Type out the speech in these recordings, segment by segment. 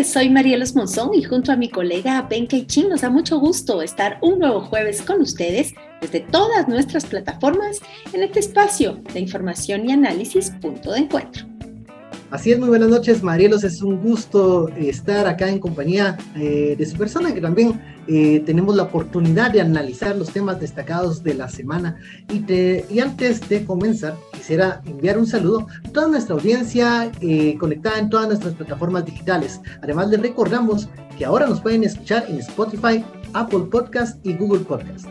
Noches, soy Marielos Monzón y junto a mi colega Ben Chin nos da mucho gusto estar un nuevo jueves con ustedes desde todas nuestras plataformas en este espacio de información y análisis punto de encuentro. Así es, muy buenas noches, Marielos. Es un gusto eh, estar acá en compañía eh, de su persona, que también eh, tenemos la oportunidad de analizar los temas destacados de la semana. Y, antes de comenzar, quisiera enviar un saludo a toda nuestra audiencia conectada en todas nuestras plataformas digitales. Además, les recordamos que ahora nos pueden escuchar en Spotify, Apple Podcast y Google Podcast.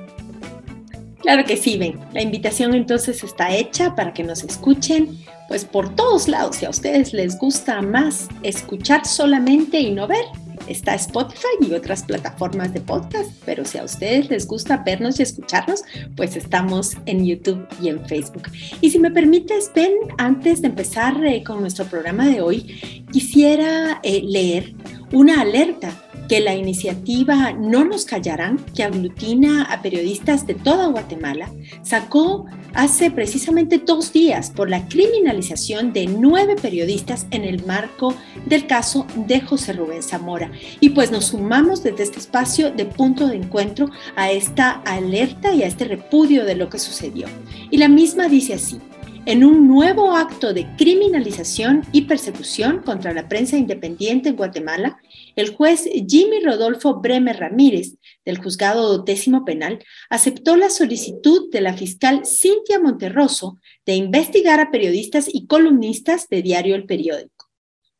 Claro que sí, ven. La invitación entonces está hecha para que nos escuchen, pues por todos lados. Si a ustedes les gusta más escuchar solamente y no ver, está Spotify y otras plataformas de podcast, pero si a ustedes les gusta vernos y escucharnos, pues estamos en YouTube y en Facebook. Y si me permites, Ben, antes de empezar eh, con nuestro programa de hoy, quisiera eh, leer una alerta que la iniciativa No nos callarán, que aglutina a periodistas de toda Guatemala, sacó hace precisamente dos días por la criminalización de nueve periodistas en el marco del caso de José Rubén Zamora. Y pues nos sumamos desde este espacio de punto de encuentro a esta alerta y a este repudio de lo que sucedió. Y la misma dice así en un nuevo acto de criminalización y persecución contra la prensa independiente en Guatemala, el juez Jimmy Rodolfo Bremer Ramírez, del juzgado décimo penal, aceptó la solicitud de la fiscal Cintia Monterroso de investigar a periodistas y columnistas de Diario El Periódico.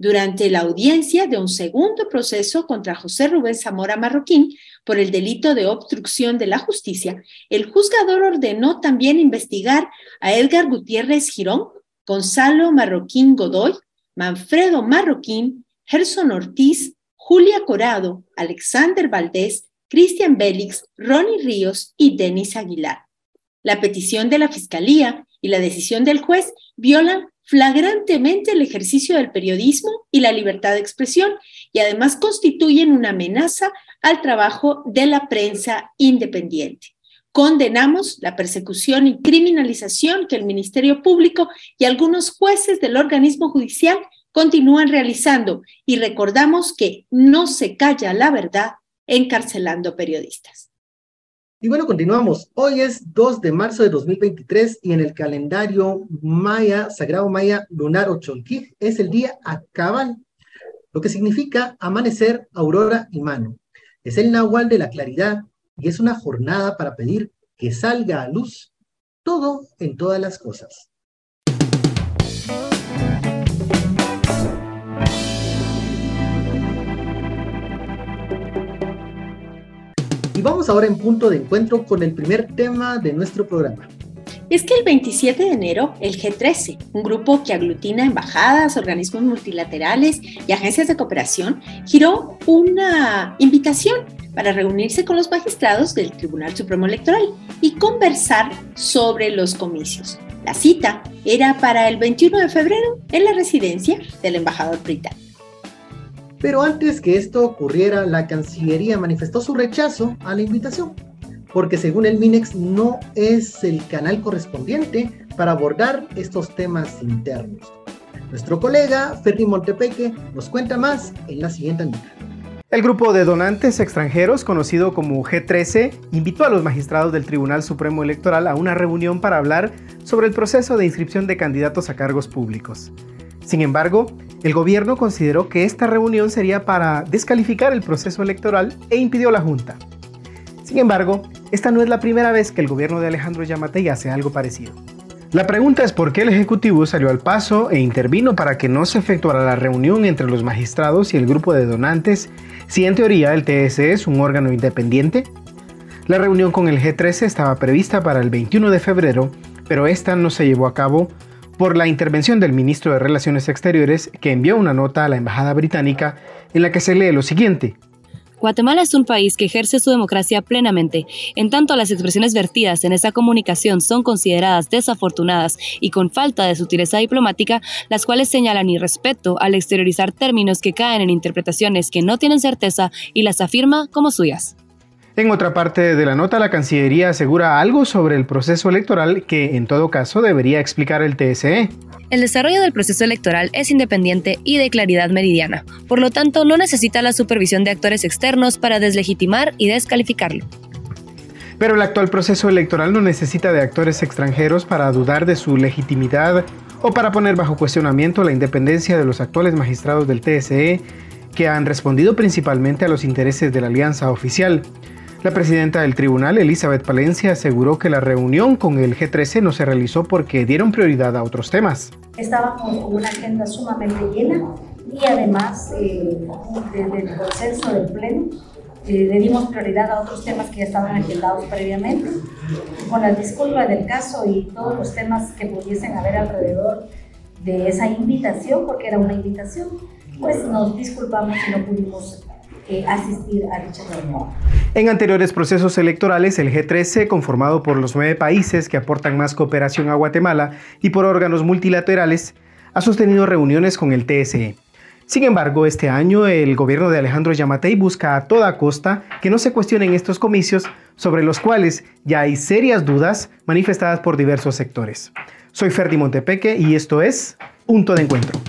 Durante la audiencia de un segundo proceso contra José Rubén Zamora Marroquín por el delito de obstrucción de la justicia, el juzgador ordenó también investigar a Edgar Gutiérrez Girón, Gonzalo Marroquín Godoy, Manfredo Marroquín, Gerson Ortiz, Julia Corado, Alexander Valdés, Cristian Bélix, Ronnie Ríos y Denis Aguilar. La petición de la Fiscalía y la decisión del juez violan flagrantemente el ejercicio del periodismo y la libertad de expresión y además constituyen una amenaza al trabajo de la prensa independiente. Condenamos la persecución y criminalización que el Ministerio Público y algunos jueces del organismo judicial continúan realizando y recordamos que no se calla la verdad encarcelando periodistas. Y bueno, continuamos. Hoy es 2 de marzo de 2023 y en el calendario maya, sagrado maya lunar Ochonquij, es el día Acabal, lo que significa amanecer, aurora y mano. Es el nahual de la claridad y es una jornada para pedir que salga a luz todo en todas las cosas. Y vamos ahora en punto de encuentro con el primer tema de nuestro programa. Es que el 27 de enero, el G13, un grupo que aglutina embajadas, organismos multilaterales y agencias de cooperación, giró una invitación para reunirse con los magistrados del Tribunal Supremo Electoral y conversar sobre los comicios. La cita era para el 21 de febrero en la residencia del embajador británico. Pero antes que esto ocurriera, la Cancillería manifestó su rechazo a la invitación, porque según el MINEX no es el canal correspondiente para abordar estos temas internos. Nuestro colega Ferri Montepeque nos cuenta más en la siguiente nota. El grupo de donantes extranjeros, conocido como G13, invitó a los magistrados del Tribunal Supremo Electoral a una reunión para hablar sobre el proceso de inscripción de candidatos a cargos públicos. Sin embargo, el gobierno consideró que esta reunión sería para descalificar el proceso electoral e impidió la Junta. Sin embargo, esta no es la primera vez que el gobierno de Alejandro Yamatei hace algo parecido. La pregunta es por qué el Ejecutivo salió al paso e intervino para que no se efectuara la reunión entre los magistrados y el grupo de donantes, si en teoría el TSE es un órgano independiente. La reunión con el G13 estaba prevista para el 21 de febrero, pero esta no se llevó a cabo por la intervención del ministro de Relaciones Exteriores, que envió una nota a la Embajada Británica en la que se lee lo siguiente. Guatemala es un país que ejerce su democracia plenamente, en tanto las expresiones vertidas en esa comunicación son consideradas desafortunadas y con falta de sutileza diplomática, las cuales señalan irrespeto al exteriorizar términos que caen en interpretaciones que no tienen certeza y las afirma como suyas. En otra parte de la nota, la Cancillería asegura algo sobre el proceso electoral que, en todo caso, debería explicar el TSE. El desarrollo del proceso electoral es independiente y de claridad meridiana, por lo tanto no necesita la supervisión de actores externos para deslegitimar y descalificarlo. Pero el actual proceso electoral no necesita de actores extranjeros para dudar de su legitimidad o para poner bajo cuestionamiento la independencia de los actuales magistrados del TSE, que han respondido principalmente a los intereses de la alianza oficial. La presidenta del tribunal, Elizabeth Palencia, aseguró que la reunión con el G13 no se realizó porque dieron prioridad a otros temas. Estábamos con una agenda sumamente llena y además eh, desde el proceso del Pleno eh, le dimos prioridad a otros temas que ya estaban agendados previamente. Con la disculpa del caso y todos los temas que pudiesen haber alrededor de esa invitación, porque era una invitación, pues nos disculpamos y no pudimos asistir a dicha reunión. En anteriores procesos electorales, el G13, conformado por los nueve países que aportan más cooperación a Guatemala y por órganos multilaterales, ha sostenido reuniones con el TSE. Sin embargo, este año el gobierno de Alejandro Yamatei busca a toda costa que no se cuestionen estos comicios sobre los cuales ya hay serias dudas manifestadas por diversos sectores. Soy Ferdi Montepeque y esto es Punto de Encuentro.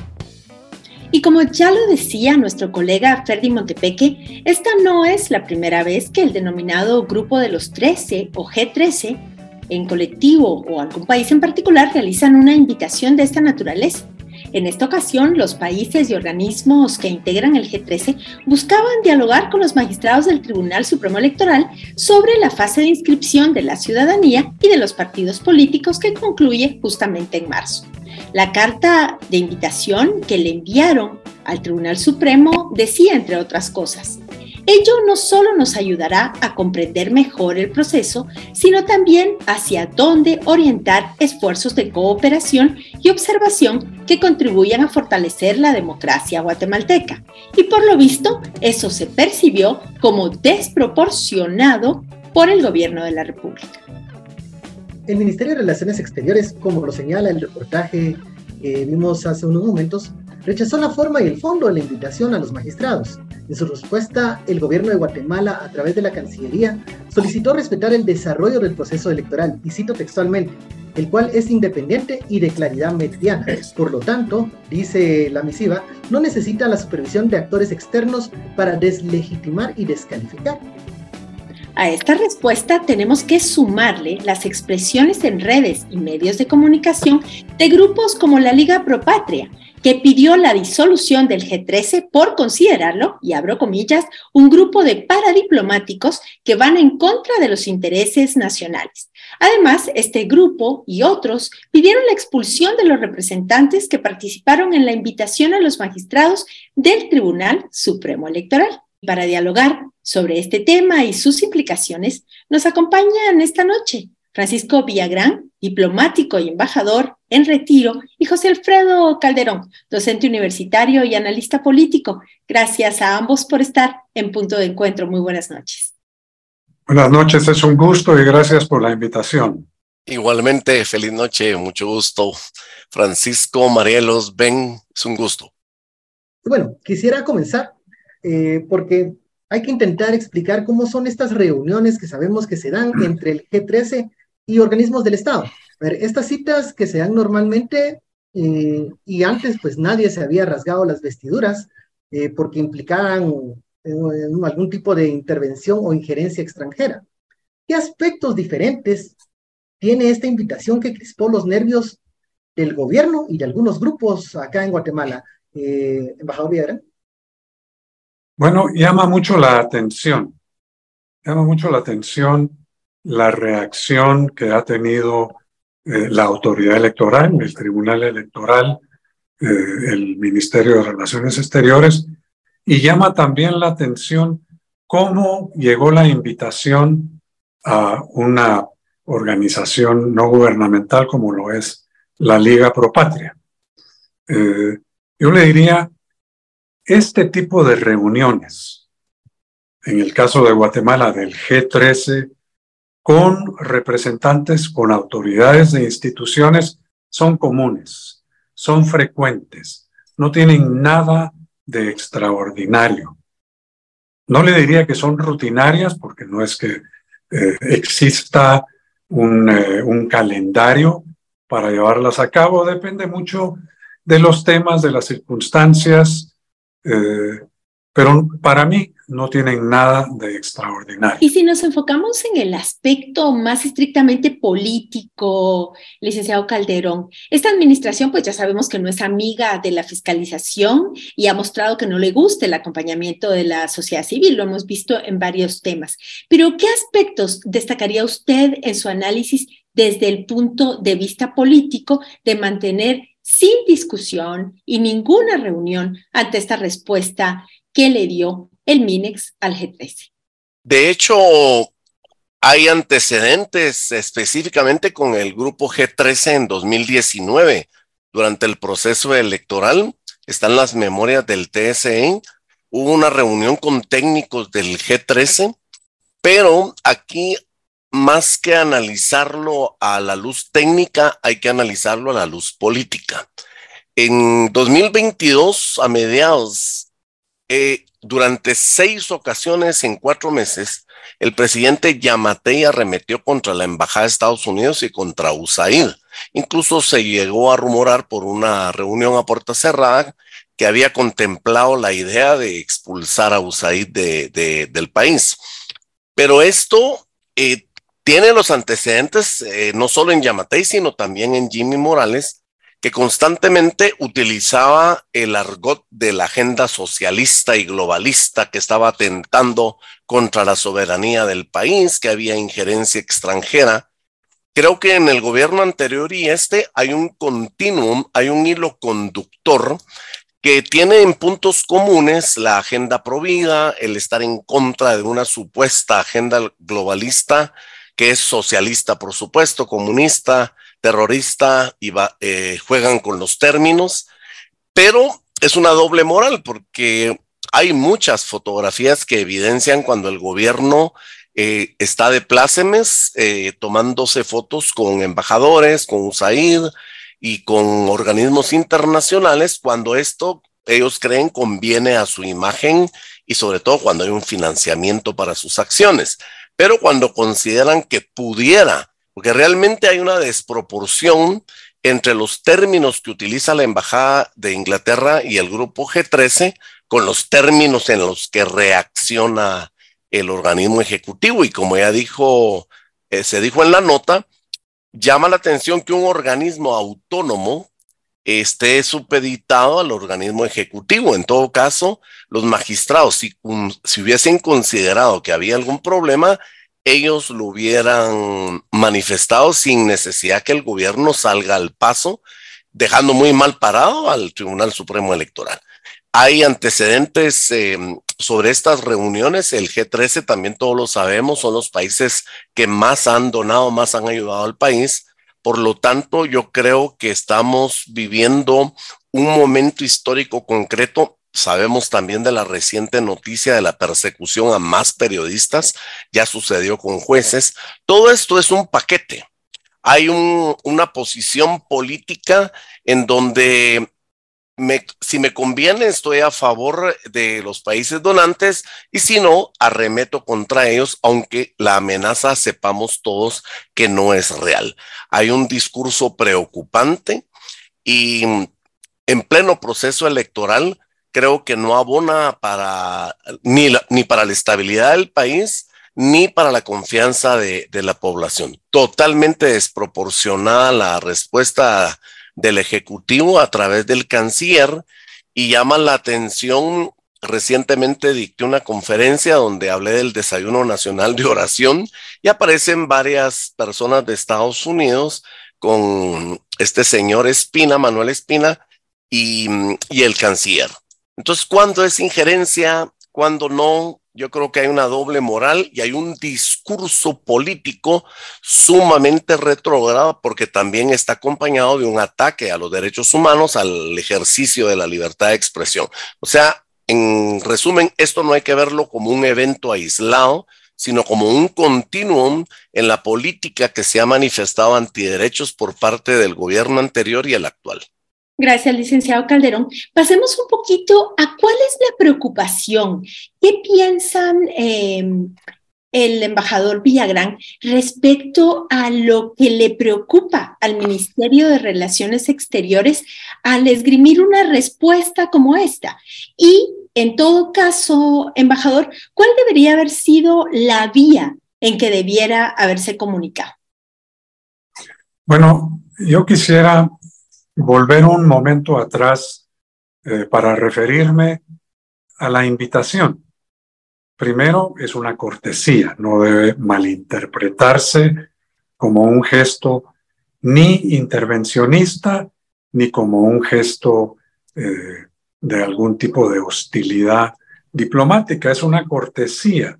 Y como ya lo decía nuestro colega Ferdi Montepeque, esta no es la primera vez que el denominado Grupo de los 13 o G13, en colectivo o algún país en particular, realizan una invitación de esta naturaleza. En esta ocasión, los países y organismos que integran el G13 buscaban dialogar con los magistrados del Tribunal Supremo Electoral sobre la fase de inscripción de la ciudadanía y de los partidos políticos que concluye justamente en marzo. La carta de invitación que le enviaron al Tribunal Supremo decía, entre otras cosas, Ello no solo nos ayudará a comprender mejor el proceso, sino también hacia dónde orientar esfuerzos de cooperación y observación que contribuyan a fortalecer la democracia guatemalteca. Y por lo visto, eso se percibió como desproporcionado por el gobierno de la República. El Ministerio de Relaciones Exteriores, como lo señala el reportaje que vimos hace unos momentos, rechazó la forma y el fondo de la invitación a los magistrados. En su respuesta, el gobierno de Guatemala, a través de la Cancillería, solicitó respetar el desarrollo del proceso electoral, y cito textualmente, el cual es independiente y de claridad meridiana. Por lo tanto, dice la misiva, no necesita la supervisión de actores externos para deslegitimar y descalificar. A esta respuesta tenemos que sumarle las expresiones en redes y medios de comunicación de grupos como la Liga Pro Patria, que pidió la disolución del G13 por considerarlo, y abro comillas, un grupo de paradiplomáticos que van en contra de los intereses nacionales. Además, este grupo y otros pidieron la expulsión de los representantes que participaron en la invitación a los magistrados del Tribunal Supremo Electoral. Para dialogar sobre este tema y sus implicaciones, nos acompañan esta noche Francisco Villagrán, diplomático y embajador en retiro, y José Alfredo Calderón, docente universitario y analista político. Gracias a ambos por estar en punto de encuentro. Muy buenas noches. Buenas noches, es un gusto y gracias por la invitación. Igualmente, feliz noche, mucho gusto. Francisco, Marielos, Ben, es un gusto. Bueno, quisiera comenzar eh, porque hay que intentar explicar cómo son estas reuniones que sabemos que se dan entre el G13 y organismos del Estado. A ver, estas citas que se dan normalmente, eh, y antes pues nadie se había rasgado las vestiduras eh, porque implicaban algún tipo de intervención o injerencia extranjera. ¿Qué aspectos diferentes tiene esta invitación que crispó los nervios del gobierno y de algunos grupos acá en Guatemala? Eh, embajador Villarán. Bueno, llama mucho la atención, llama mucho la atención la reacción que ha tenido eh, la autoridad electoral, el Tribunal Electoral, eh, el Ministerio de Relaciones Exteriores, y llama también la atención cómo llegó la invitación a una organización no gubernamental como lo es la Liga Pro Patria. Eh, yo le diría, este tipo de reuniones, en el caso de Guatemala del G13, con representantes, con autoridades de instituciones, son comunes, son frecuentes, no tienen nada de extraordinario. no le diría que son rutinarias, porque no es que eh, exista eh, un, calendario para llevarlas a cabo, depende mucho de los temas, de las circunstancias, eh, pero para mí no tienen nada de extraordinario. Y si nos enfocamos en el aspecto más estrictamente político, licenciado Calderón, esta administración pues ya sabemos que no es amiga de la fiscalización y ha mostrado que no le gusta el acompañamiento de la sociedad civil, lo hemos visto en varios temas. Pero ¿qué aspectos destacaría usted en su análisis desde el punto de vista político de mantener sin discusión y ninguna reunión ante esta respuesta que le dio el MINEX al G13. De hecho, hay antecedentes específicamente con el grupo G13 en 2019. Durante el proceso electoral, están las memorias del TSE, hubo una reunión con técnicos del G13, pero aquí más que analizarlo a la luz técnica, hay que analizarlo a la luz política. En 2022, a mediados, eh, durante seis ocasiones en cuatro meses, el presidente Yamatei arremetió contra la Embajada de Estados Unidos y contra USAID. Incluso se llegó a rumorar por una reunión a puerta cerrada que había contemplado la idea de expulsar a USAID del país. Pero esto eh, tiene los antecedentes eh, no solo en Yamatei, sino también en Jimmy Morales, que constantemente utilizaba el argot de la agenda socialista y globalista que estaba atentando contra la soberanía del país, que había injerencia extranjera. Creo que en el gobierno anterior y este hay un continuum, hay un hilo conductor que tiene en puntos comunes la agenda provida, el estar en contra de una supuesta agenda globalista que es socialista, por supuesto, comunista, terrorista y eh, juegan con los términos, pero es una doble moral porque hay muchas fotografías que evidencian cuando el gobierno eh, está de plácemes eh, tomándose fotos con embajadores, con USAID y con organismos internacionales cuando esto ellos creen conviene a su imagen y sobre todo cuando hay un financiamiento para sus acciones. Pero cuando consideran que pudiera porque realmente hay una desproporción entre los términos que utiliza la Embajada de Inglaterra y el grupo G13 con los términos en los que reacciona el organismo ejecutivo. Y como ya dijo, eh, se dijo en la nota, llama la atención que un organismo autónomo esté supeditado al organismo ejecutivo. En todo caso, los magistrados, si, hubiesen considerado que había algún problema, ellos lo hubieran manifestado sin necesidad que el gobierno salga al paso, dejando muy mal parado al Tribunal Supremo Electoral. Hay antecedentes em, sobre estas reuniones. El G13 también todos lo sabemos, son los países que más han donado, más han ayudado al país. Por lo tanto, yo creo que estamos viviendo un momento histórico concreto Sabemos también de la reciente noticia de la persecución a más periodistas, ya sucedió con jueces. Todo esto es un paquete. Hay una posición política en donde si me conviene estoy a favor de los países donantes y si no, arremeto contra ellos, aunque la amenaza sepamos todos que no es real. Hay un discurso preocupante y en pleno proceso electoral creo que no abona para ni, ni para la estabilidad del país ni para la confianza de, de, la población. Totalmente desproporcionada la respuesta del Ejecutivo a través del canciller y llama la atención. Recientemente dicté una conferencia donde hablé del desayuno nacional de oración y aparecen varias personas de Estados Unidos con este señor Espina, Manuel Espina, y, y el canciller. Entonces, ¿cuándo es injerencia? ¿Cuándo no? Yo creo que hay una doble moral y hay un discurso político sumamente retrógrado porque también está acompañado de un ataque a los derechos humanos, al ejercicio de la libertad de expresión. O sea, en resumen, esto no hay que verlo como un evento aislado, sino como un continuum en la política que se ha manifestado antiderechos por parte del gobierno anterior y el actual. Gracias, licenciado Calderón. Pasemos un poquito a cuál es la preocupación. ¿Qué piensan em, el embajador Villagrán respecto a lo que le preocupa al Ministerio de Relaciones Exteriores al esgrimir una respuesta como esta? Y en todo caso, embajador, ¿cuál debería haber sido la vía en que debiera haberse comunicado? Bueno, yo quisiera volver un momento atrás eh, para referirme a la invitación. Primero, es una cortesía, no debe malinterpretarse como un gesto ni intervencionista ni como un gesto eh, de algún tipo de hostilidad diplomática, es una cortesía.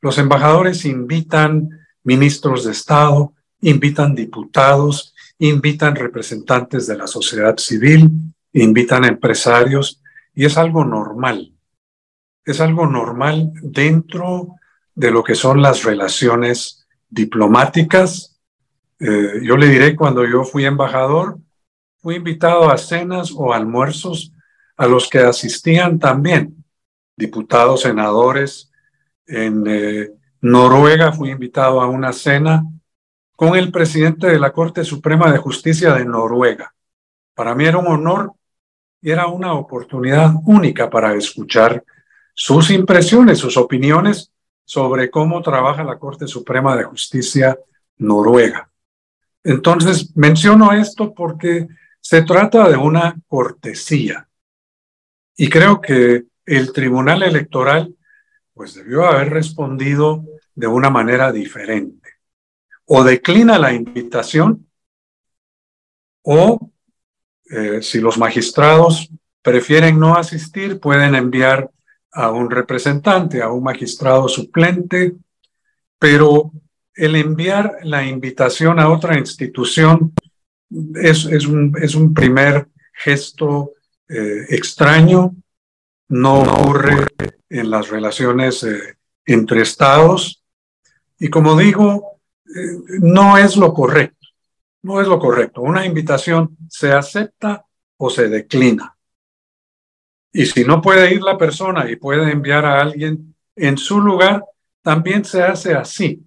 Los embajadores invitan ministros de Estado, invitan diputados, invitan representantes de la sociedad civil, invitan empresarios y es algo normal. Es algo normal dentro de lo que son las relaciones diplomáticas. Eh, yo le diré, cuando yo fui embajador, fui invitado a cenas o almuerzos a los que asistían también diputados, senadores. En eh, Noruega fui invitado a una cena con el presidente de la Corte Suprema de Justicia de Noruega. Para mí era un honor y era una oportunidad única para escuchar sus impresiones, sus opiniones sobre cómo trabaja la Corte Suprema de Justicia noruega. Entonces, menciono esto porque se trata de una cortesía y creo que el Tribunal Electoral pues debió haber respondido de una manera diferente o declina la invitación o eh, si los magistrados prefieren no asistir, pueden enviar a un representante, a un magistrado suplente, pero el enviar la invitación a otra institución es, es, un, es un, primer gesto eh, extraño, no ocurre en las relaciones eh, entre estados. Y como digo, no es lo correcto. No es lo correcto. Una invitación se acepta o se declina. Y si no puede ir la persona y puede enviar a alguien en su lugar, también se hace así.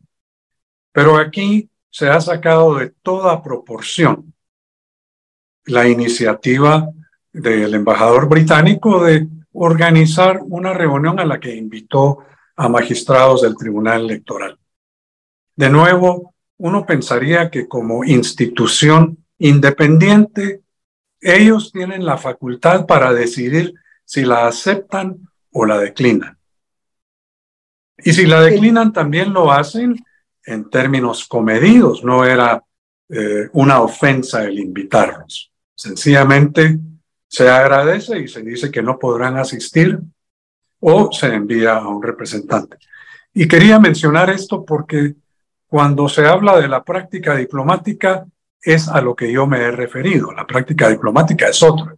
Pero aquí se ha sacado de toda proporción la iniciativa del embajador británico de organizar una reunión a la que invitó a magistrados del Tribunal Electoral. De nuevo, uno pensaría que como institución independiente, ellos tienen la facultad para decidir si la aceptan o la declinan. Y si la declinan, también lo hacen en términos comedidos, no era eh, una ofensa el invitarlos. Sencillamente se agradece y se dice que no podrán asistir o se envía a un representante. Y quería mencionar esto porque cuando se habla de la práctica diplomática, es a lo que yo me he referido. La práctica diplomática es otra,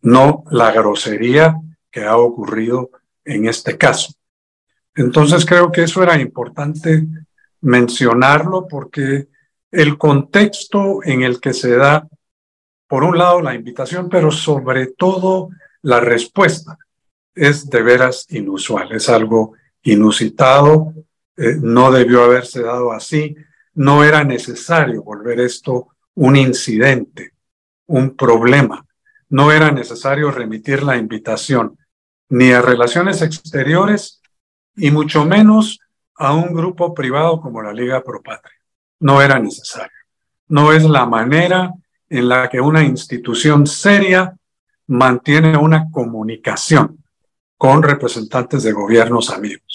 no la grosería que ha ocurrido en este caso. Entonces creo que eso era importante mencionarlo porque el contexto en el que se da, por un lado, la invitación, pero sobre todo la respuesta es de veras inusual, es algo inusitado, eh, no debió haberse dado así, no era necesario volver esto un incidente, un problema, no era necesario remitir la invitación ni a relaciones exteriores y mucho menos a un grupo privado como la Liga Pro Patria. No era necesario. No es la manera en la que una institución seria mantiene una comunicación con representantes de gobiernos amigos.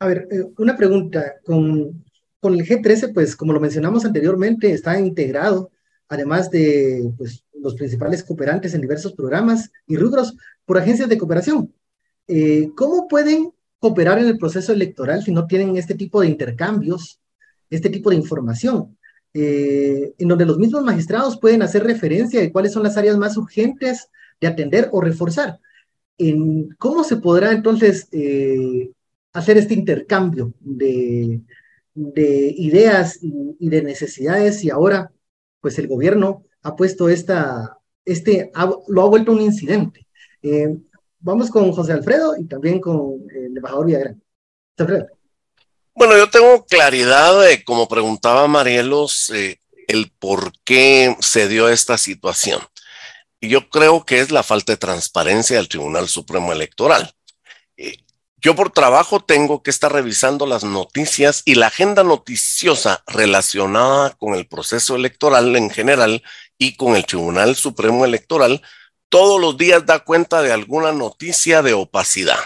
A ver, eh, una pregunta. Con, con el G13, pues como lo mencionamos anteriormente, está integrado, además de pues, los principales cooperantes en diversos programas y rubros, por agencias de cooperación. Eh, ¿Cómo pueden cooperar en el proceso electoral si no tienen este tipo de intercambios, este tipo de información? Eh, en donde los mismos magistrados pueden hacer referencia de cuáles son las áreas más urgentes de atender o reforzar. En, ¿Cómo se podrá entonces hacer este intercambio de, de ideas y, de necesidades y ahora pues el gobierno ha puesto esta, este, lo ha vuelto un incidente. Eh, vamos con José Alfredo y también con el embajador Villagrán. Bueno, yo tengo claridad de, como preguntaba Marielos, eh, el por qué se dio esta situación. Y yo creo que es la falta de transparencia del Tribunal Supremo Electoral. Eh, yo por trabajo tengo que estar revisando las noticias y la agenda noticiosa relacionada con el proceso electoral en general y con el Tribunal Supremo Electoral todos los días da cuenta de alguna noticia de opacidad.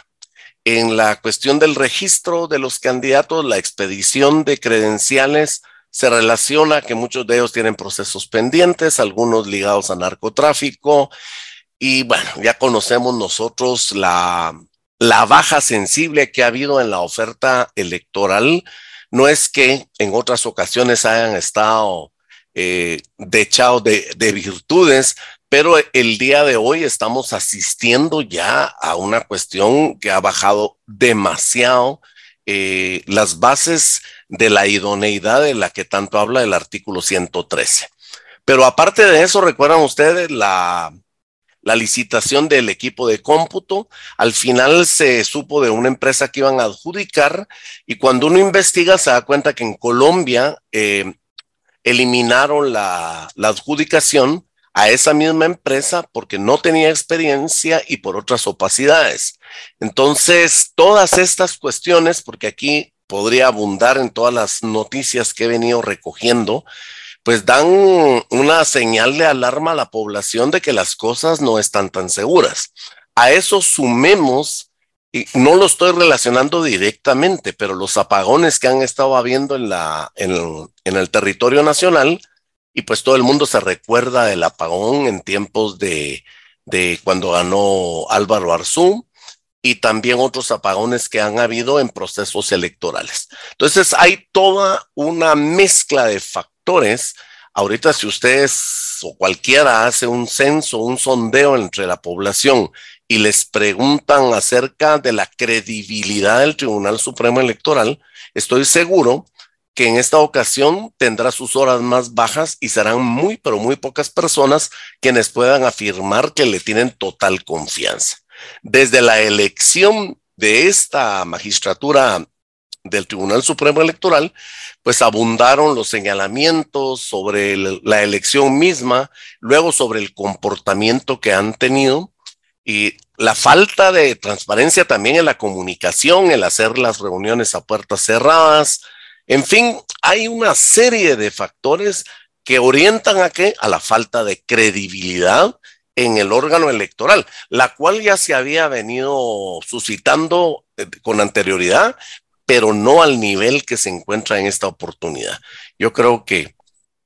En la cuestión del registro de los candidatos, la expedición de credenciales se relaciona que muchos de ellos tienen procesos pendientes, algunos ligados a narcotráfico. Y bueno, ya conocemos nosotros la, la baja sensible que ha habido en la oferta electoral. No es que en otras ocasiones hayan estado eh, dechados de, de virtudes, pero el día de hoy estamos asistiendo ya a una cuestión que ha bajado demasiado eh, las bases de la idoneidad de la que tanto habla el artículo 113. Pero aparte de eso, recuerdan ustedes la, la licitación del equipo de cómputo. Al final se supo de una empresa que iban a adjudicar y cuando uno investiga se da cuenta que en Colombia eh, eliminaron la, la adjudicación a esa misma empresa porque no tenía experiencia y por otras opacidades. Entonces, todas estas cuestiones, porque aquí podría abundar en todas las noticias que he venido recogiendo, pues dan una señal de alarma a la población de que las cosas no están tan seguras. A eso sumemos, y no lo estoy relacionando directamente, pero los apagones que han estado habiendo en, la, en, el territorio nacional, y pues todo el mundo se recuerda del apagón en tiempos de, de cuando ganó Álvaro Arzú y también otros apagones que han habido en procesos electorales. Entonces hay toda una mezcla de factores. Ahorita si ustedes o cualquiera hace un censo, un sondeo entre la población y les preguntan acerca de la credibilidad del Tribunal Supremo Electoral, estoy seguro que en esta ocasión tendrá sus horas más bajas y serán muy, pero muy pocas personas quienes puedan afirmar que le tienen total confianza. Desde la elección de esta magistratura del Tribunal Supremo Electoral, pues abundaron los señalamientos sobre la elección misma, luego sobre el comportamiento que han tenido y la falta de transparencia también en la comunicación, el hacer las reuniones a puertas cerradas, en fin, hay una serie de factores que orientan a qué? A la falta de credibilidad en el órgano electoral, la cual ya se había venido suscitando eh, con anterioridad, pero no al nivel que se encuentra en esta oportunidad. Yo creo que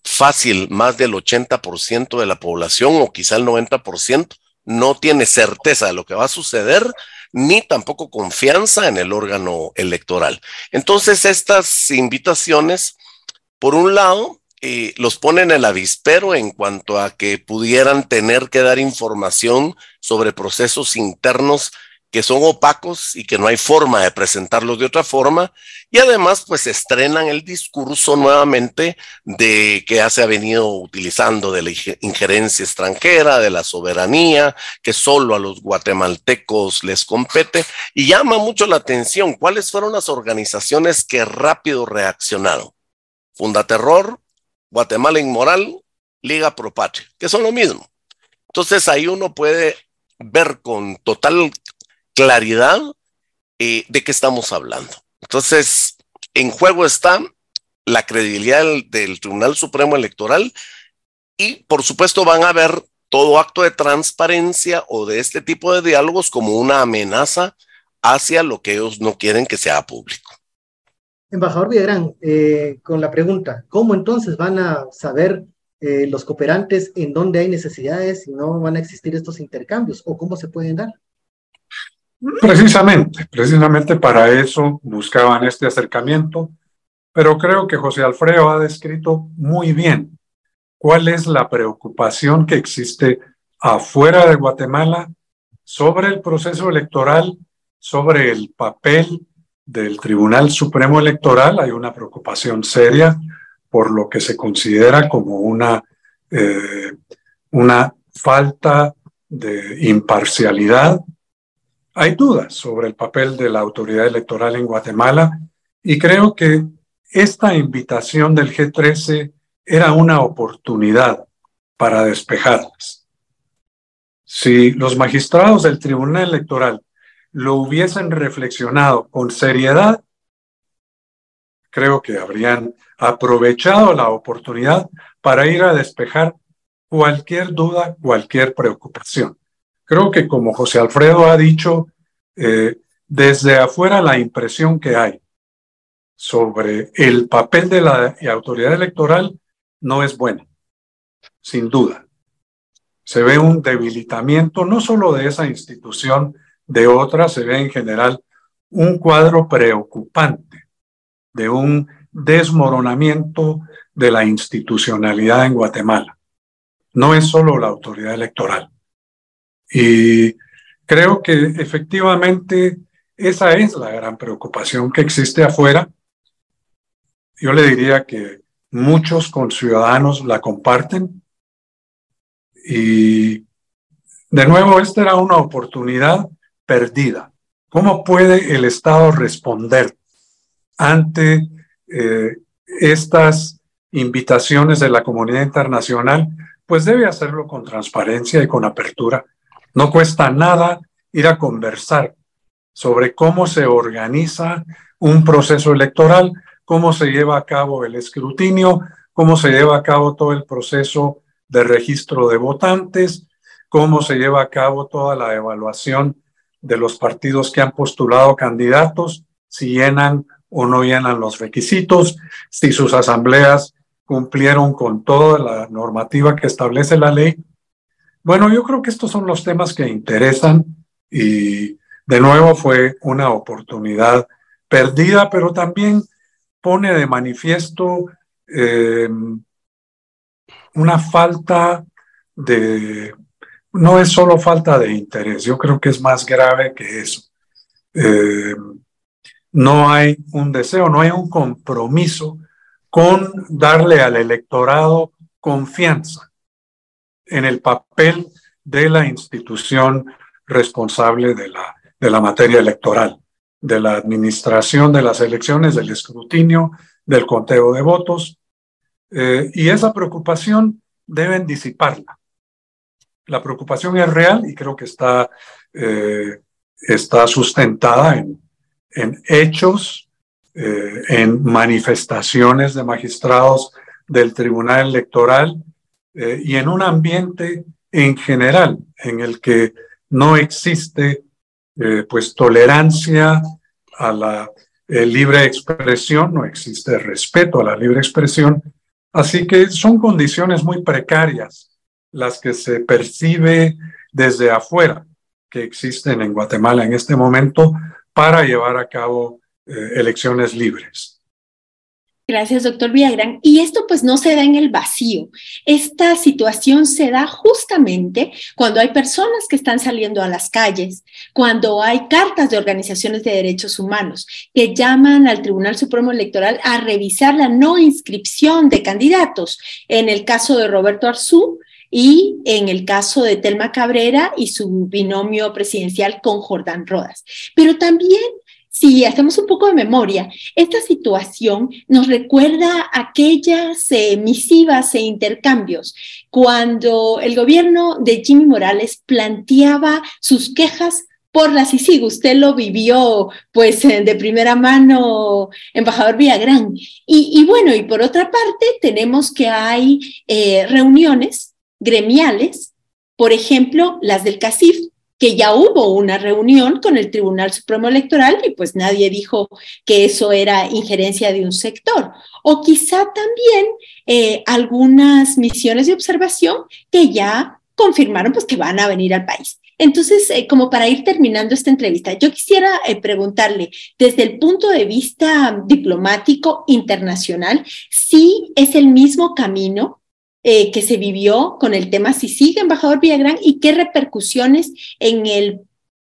fácil, más del 80% de la población o quizá el 90% no tiene certeza de lo que va a suceder ni tampoco confianza en el órgano electoral. Entonces, estas invitaciones, por un lado, eh, los ponen en el avispero en cuanto a que pudieran tener que dar información sobre procesos internos que son opacos y que no hay forma de presentarlos de otra forma. Y además, pues estrenan el discurso nuevamente de que ya se ha venido utilizando de la injerencia extranjera, de la soberanía, que solo a los guatemaltecos les compete. Y llama mucho la atención cuáles fueron las organizaciones que rápido reaccionaron. Fundaterror, Guatemala Inmoral, Liga Pro Patria, que son lo mismo. Entonces ahí uno puede ver con total claridad eh, de qué estamos hablando. Entonces, en juego está la credibilidad del, Tribunal Supremo Electoral y, por supuesto, van a ver todo acto de transparencia o de este tipo de diálogos como una amenaza hacia lo que ellos no quieren que sea público. Embajador Villagrán, eh, con la pregunta, ¿cómo entonces van a saber eh, los cooperantes en dónde hay necesidades y no van a existir estos intercambios o cómo se pueden dar? Precisamente, precisamente para eso buscaban este acercamiento, pero creo que José Alfredo ha descrito muy bien cuál es la preocupación que existe afuera de Guatemala sobre el proceso electoral, sobre el papel del Tribunal Supremo Electoral. Hay una preocupación seria por lo que se considera como una eh, una falta de imparcialidad. Hay dudas sobre el papel de la autoridad electoral en Guatemala y creo que esta invitación del G13 era una oportunidad para despejarlas. Si los magistrados del Tribunal Electoral lo hubiesen reflexionado con seriedad, creo que habrían aprovechado la oportunidad para ir a despejar cualquier duda, cualquier preocupación. Creo que como José Alfredo ha dicho, eh, desde afuera la impresión que hay sobre el papel de la autoridad electoral no es buena, sin duda. Se ve un debilitamiento no solo de esa institución, de otra, se ve en general un cuadro preocupante de un desmoronamiento de la institucionalidad en Guatemala. No es solo la autoridad electoral. Y creo que efectivamente esa es la gran preocupación que existe afuera. Yo le diría que muchos conciudadanos la comparten. Y de nuevo, esta era una oportunidad perdida. ¿Cómo puede el Estado responder ante eh, estas invitaciones de la comunidad internacional? Pues debe hacerlo con transparencia y con apertura. No cuesta nada ir a conversar sobre cómo se organiza un proceso electoral cómo se lleva a cabo el escrutinio, cómo se lleva a cabo todo el proceso de registro de votantes, cómo se lleva a cabo toda la evaluación de los partidos que han postulado candidatos, si llenan o no llenan los requisitos, si sus asambleas cumplieron con toda la normativa que establece la ley. Bueno, yo creo que estos son los temas que interesan y de nuevo fue una oportunidad perdida, pero también pone de manifiesto eh, una falta de, no es solo falta de interés, yo creo que es más grave que eso. Eh, no hay un deseo, no hay un compromiso con darle al electorado confianza en el papel de la institución responsable de la, de la materia electoral de la administración de las elecciones, del escrutinio, del conteo de votos, eh, y esa preocupación deben disiparla. La preocupación es real y creo que está, eh, está sustentada en, en hechos, eh, en manifestaciones de magistrados del Tribunal Electoral y en un ambiente en general en el que no existe eh, pues tolerancia a la eh, libre expresión, no existe respeto a la libre expresión. Así que son condiciones muy precarias las que se percibe desde afuera que existen en Guatemala en este momento para llevar a cabo eh, elecciones libres. Gracias, doctor Villagrán. Y esto pues no se da en el vacío. Esta situación se da justamente cuando hay personas que están saliendo a las calles, cuando hay cartas de organizaciones de derechos humanos que llaman al Tribunal Supremo Electoral a revisar la no inscripción de candidatos. En el caso de Roberto Arzú, y en el caso de Telma Cabrera y su binomio presidencial con Jordán Rodas. Pero también si hacemos un poco de memoria, esta situación nos recuerda aquellas eh, misivas e intercambios cuando el gobierno de Jimmy Morales planteaba sus quejas por la CICIG. Usted lo vivió pues eh, de primera mano, embajador Villagrán. Y, bueno, y por otra parte, tenemos que hay eh, reuniones gremiales, por ejemplo, las del CACIF, que ya hubo una reunión con el Tribunal Supremo Electoral y pues nadie dijo que eso era injerencia de un sector. O quizá también eh, algunas misiones de observación que ya confirmaron pues que van a venir al país. Entonces, eh, como para ir terminando esta entrevista, yo quisiera eh, preguntarle, desde el punto de vista diplomático internacional, si es el mismo camino eh, que se vivió con el tema si sigue embajador Villagrán y qué repercusiones en el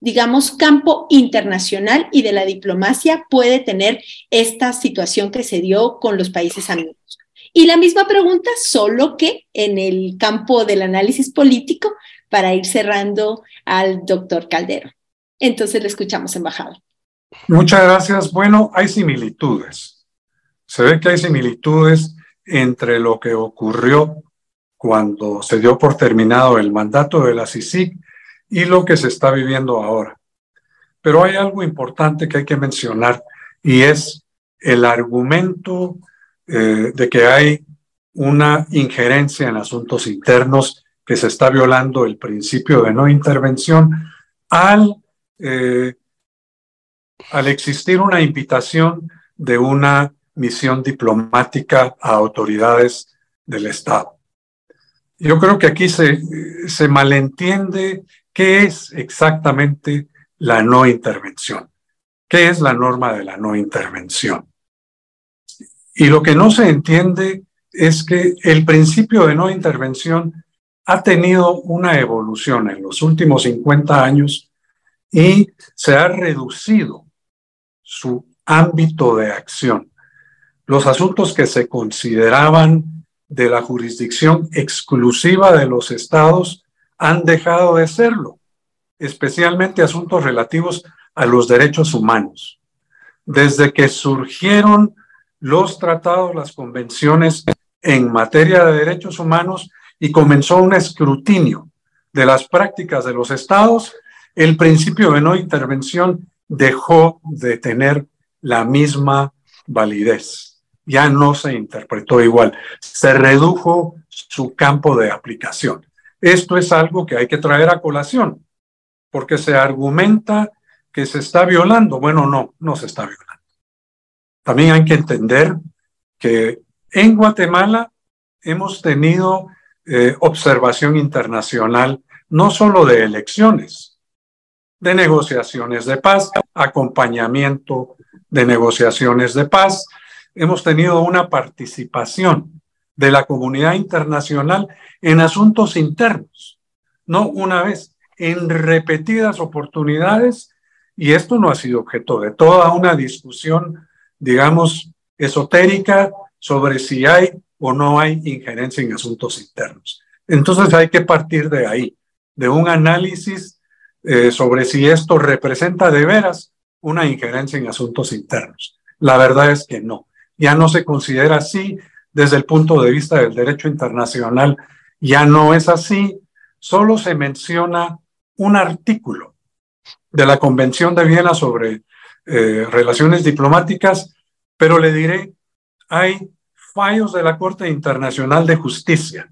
digamos, campo internacional y de la diplomacia puede tener esta situación que se dio con los países amigos. Y la misma pregunta, solo que en el campo del análisis político, para ir cerrando al doctor Caldero. Entonces le escuchamos, embajador. Muchas gracias. Bueno, hay similitudes. Se ve que hay similitudes entre lo que ocurrió cuando se dio por terminado el mandato de la CICIC y lo que se está viviendo ahora. Pero hay algo importante que hay que mencionar y es el argumento eh, de que hay una injerencia en asuntos internos, que se está violando el principio de no intervención al, eh, al existir una invitación de una misión diplomática a autoridades del Estado. Yo creo que aquí se, se malentiende qué es exactamente la no intervención. ¿Qué es la norma de la no intervención? Y lo que no se entiende es que el principio de no intervención ha tenido una evolución en los últimos 50 años y se ha reducido su ámbito de acción. Los asuntos que se consideraban de la jurisdicción exclusiva de los estados han dejado de serlo, especialmente asuntos relativos a los derechos humanos. Desde que surgieron los tratados, las convenciones en materia de derechos humanos y comenzó un escrutinio de las prácticas de los estados, el principio de no intervención dejó de tener la misma validez. Ya no se interpretó igual, se redujo su campo de aplicación. Esto es algo que hay que traer a colación, porque se argumenta que se está violando. Bueno, no, no se está violando. También hay que entender que en Guatemala hemos tenido eh, observación internacional no solo de elecciones, de negociaciones de paz, acompañamiento de negociaciones de paz. Hemos tenido una participación de la comunidad internacional en asuntos internos, no una vez, en repetidas oportunidades, y esto no ha sido objeto de toda una discusión digamos, esotérica sobre si hay o no hay injerencia en asuntos internos. Entonces hay que partir de ahí, de un análisis eh, sobre si esto representa de veras una injerencia en asuntos internos. La verdad es que no. Ya no se considera así desde el punto de vista del derecho internacional. Ya no es así. Solo se menciona un artículo de la Convención de Viena sobre eh, relaciones diplomáticas, pero le diré, hay fallos de la Corte Internacional de Justicia,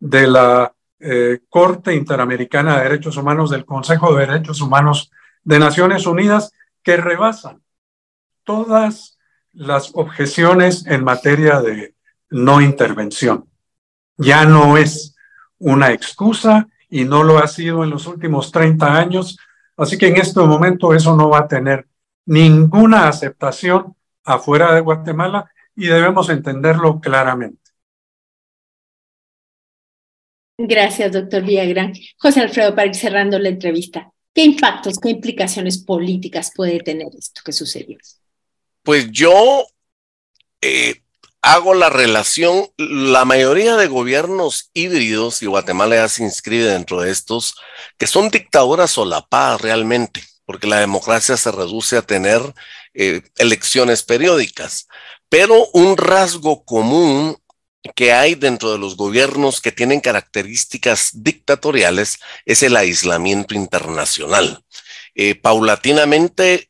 de la eh, Corte Interamericana de Derechos Humanos, del Consejo de Derechos Humanos de Naciones Unidas, que rebasan todas las objeciones en materia de no intervención. Ya no es una excusa y no lo ha sido en los últimos 30 años, así que en este momento eso no va a tener ninguna aceptación afuera de Guatemala y debemos entenderlo claramente. Gracias, doctor Villagrán. José Alfredo, para ir cerrando la entrevista, ¿qué impactos, qué implicaciones políticas puede tener esto que sucedió? Pues yo eh, hago la relación, la mayoría de gobiernos híbridos, y Guatemala ya se inscribe dentro de estos, que son dictaduras solapadas realmente porque la democracia se reduce a tener eh, elecciones periódicas. Pero un rasgo común que hay dentro de los gobiernos que tienen características dictatoriales es el aislamiento internacional. Eh, paulatinamente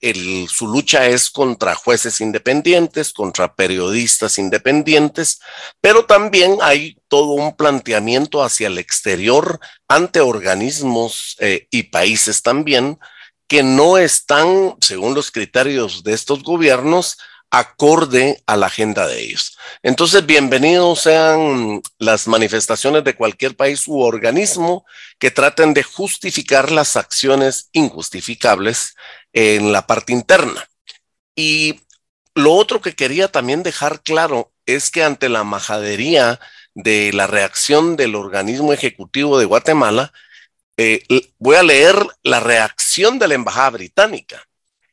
su lucha es contra jueces independientes, contra periodistas independientes, pero también hay todo un planteamiento hacia el exterior ante organismos eh, y países también que no están, según los criterios de estos gobiernos, acorde a la agenda de ellos. Entonces, bienvenidos sean las manifestaciones de cualquier país u organismo que traten de justificar las acciones injustificables en la parte interna. Y lo otro que quería también dejar claro es que ante la majadería de la reacción del organismo ejecutivo de Guatemala, eh, voy a leer la reacción de la Embajada Británica.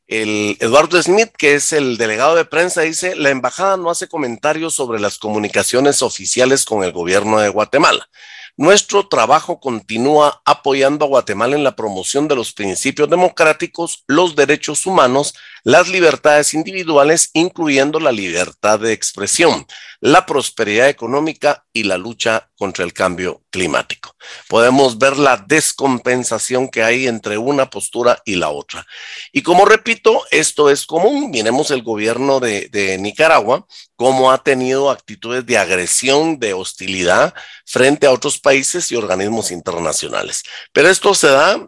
El Eduardo Smith, que es el delegado de prensa, dice, la embajada no hace comentarios sobre las comunicaciones oficiales con el gobierno de Guatemala. Nuestro trabajo continúa apoyando a Guatemala en la promoción de los principios democráticos, los derechos humanos, las libertades individuales, incluyendo la libertad de expresión, la prosperidad económica y la lucha contra el cambio climático. Podemos ver la descompensación que hay entre una postura y la otra. Y como repito, esto es común. Miremos el gobierno de, Nicaragua, cómo ha tenido actitudes de agresión, de hostilidad frente a otros países y organismos internacionales. Pero esto se da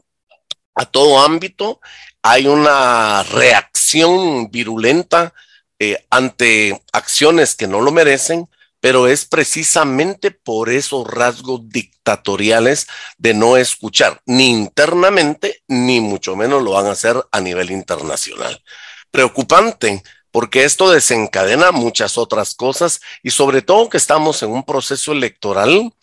a todo ámbito. Hay una reacción virulenta eh, ante acciones que no lo merecen, pero es precisamente por esos rasgos dictatoriales de no escuchar, ni internamente, ni mucho menos lo van a hacer a nivel internacional. Preocupante porque esto desencadena muchas otras cosas y sobre todo que estamos en un proceso electoral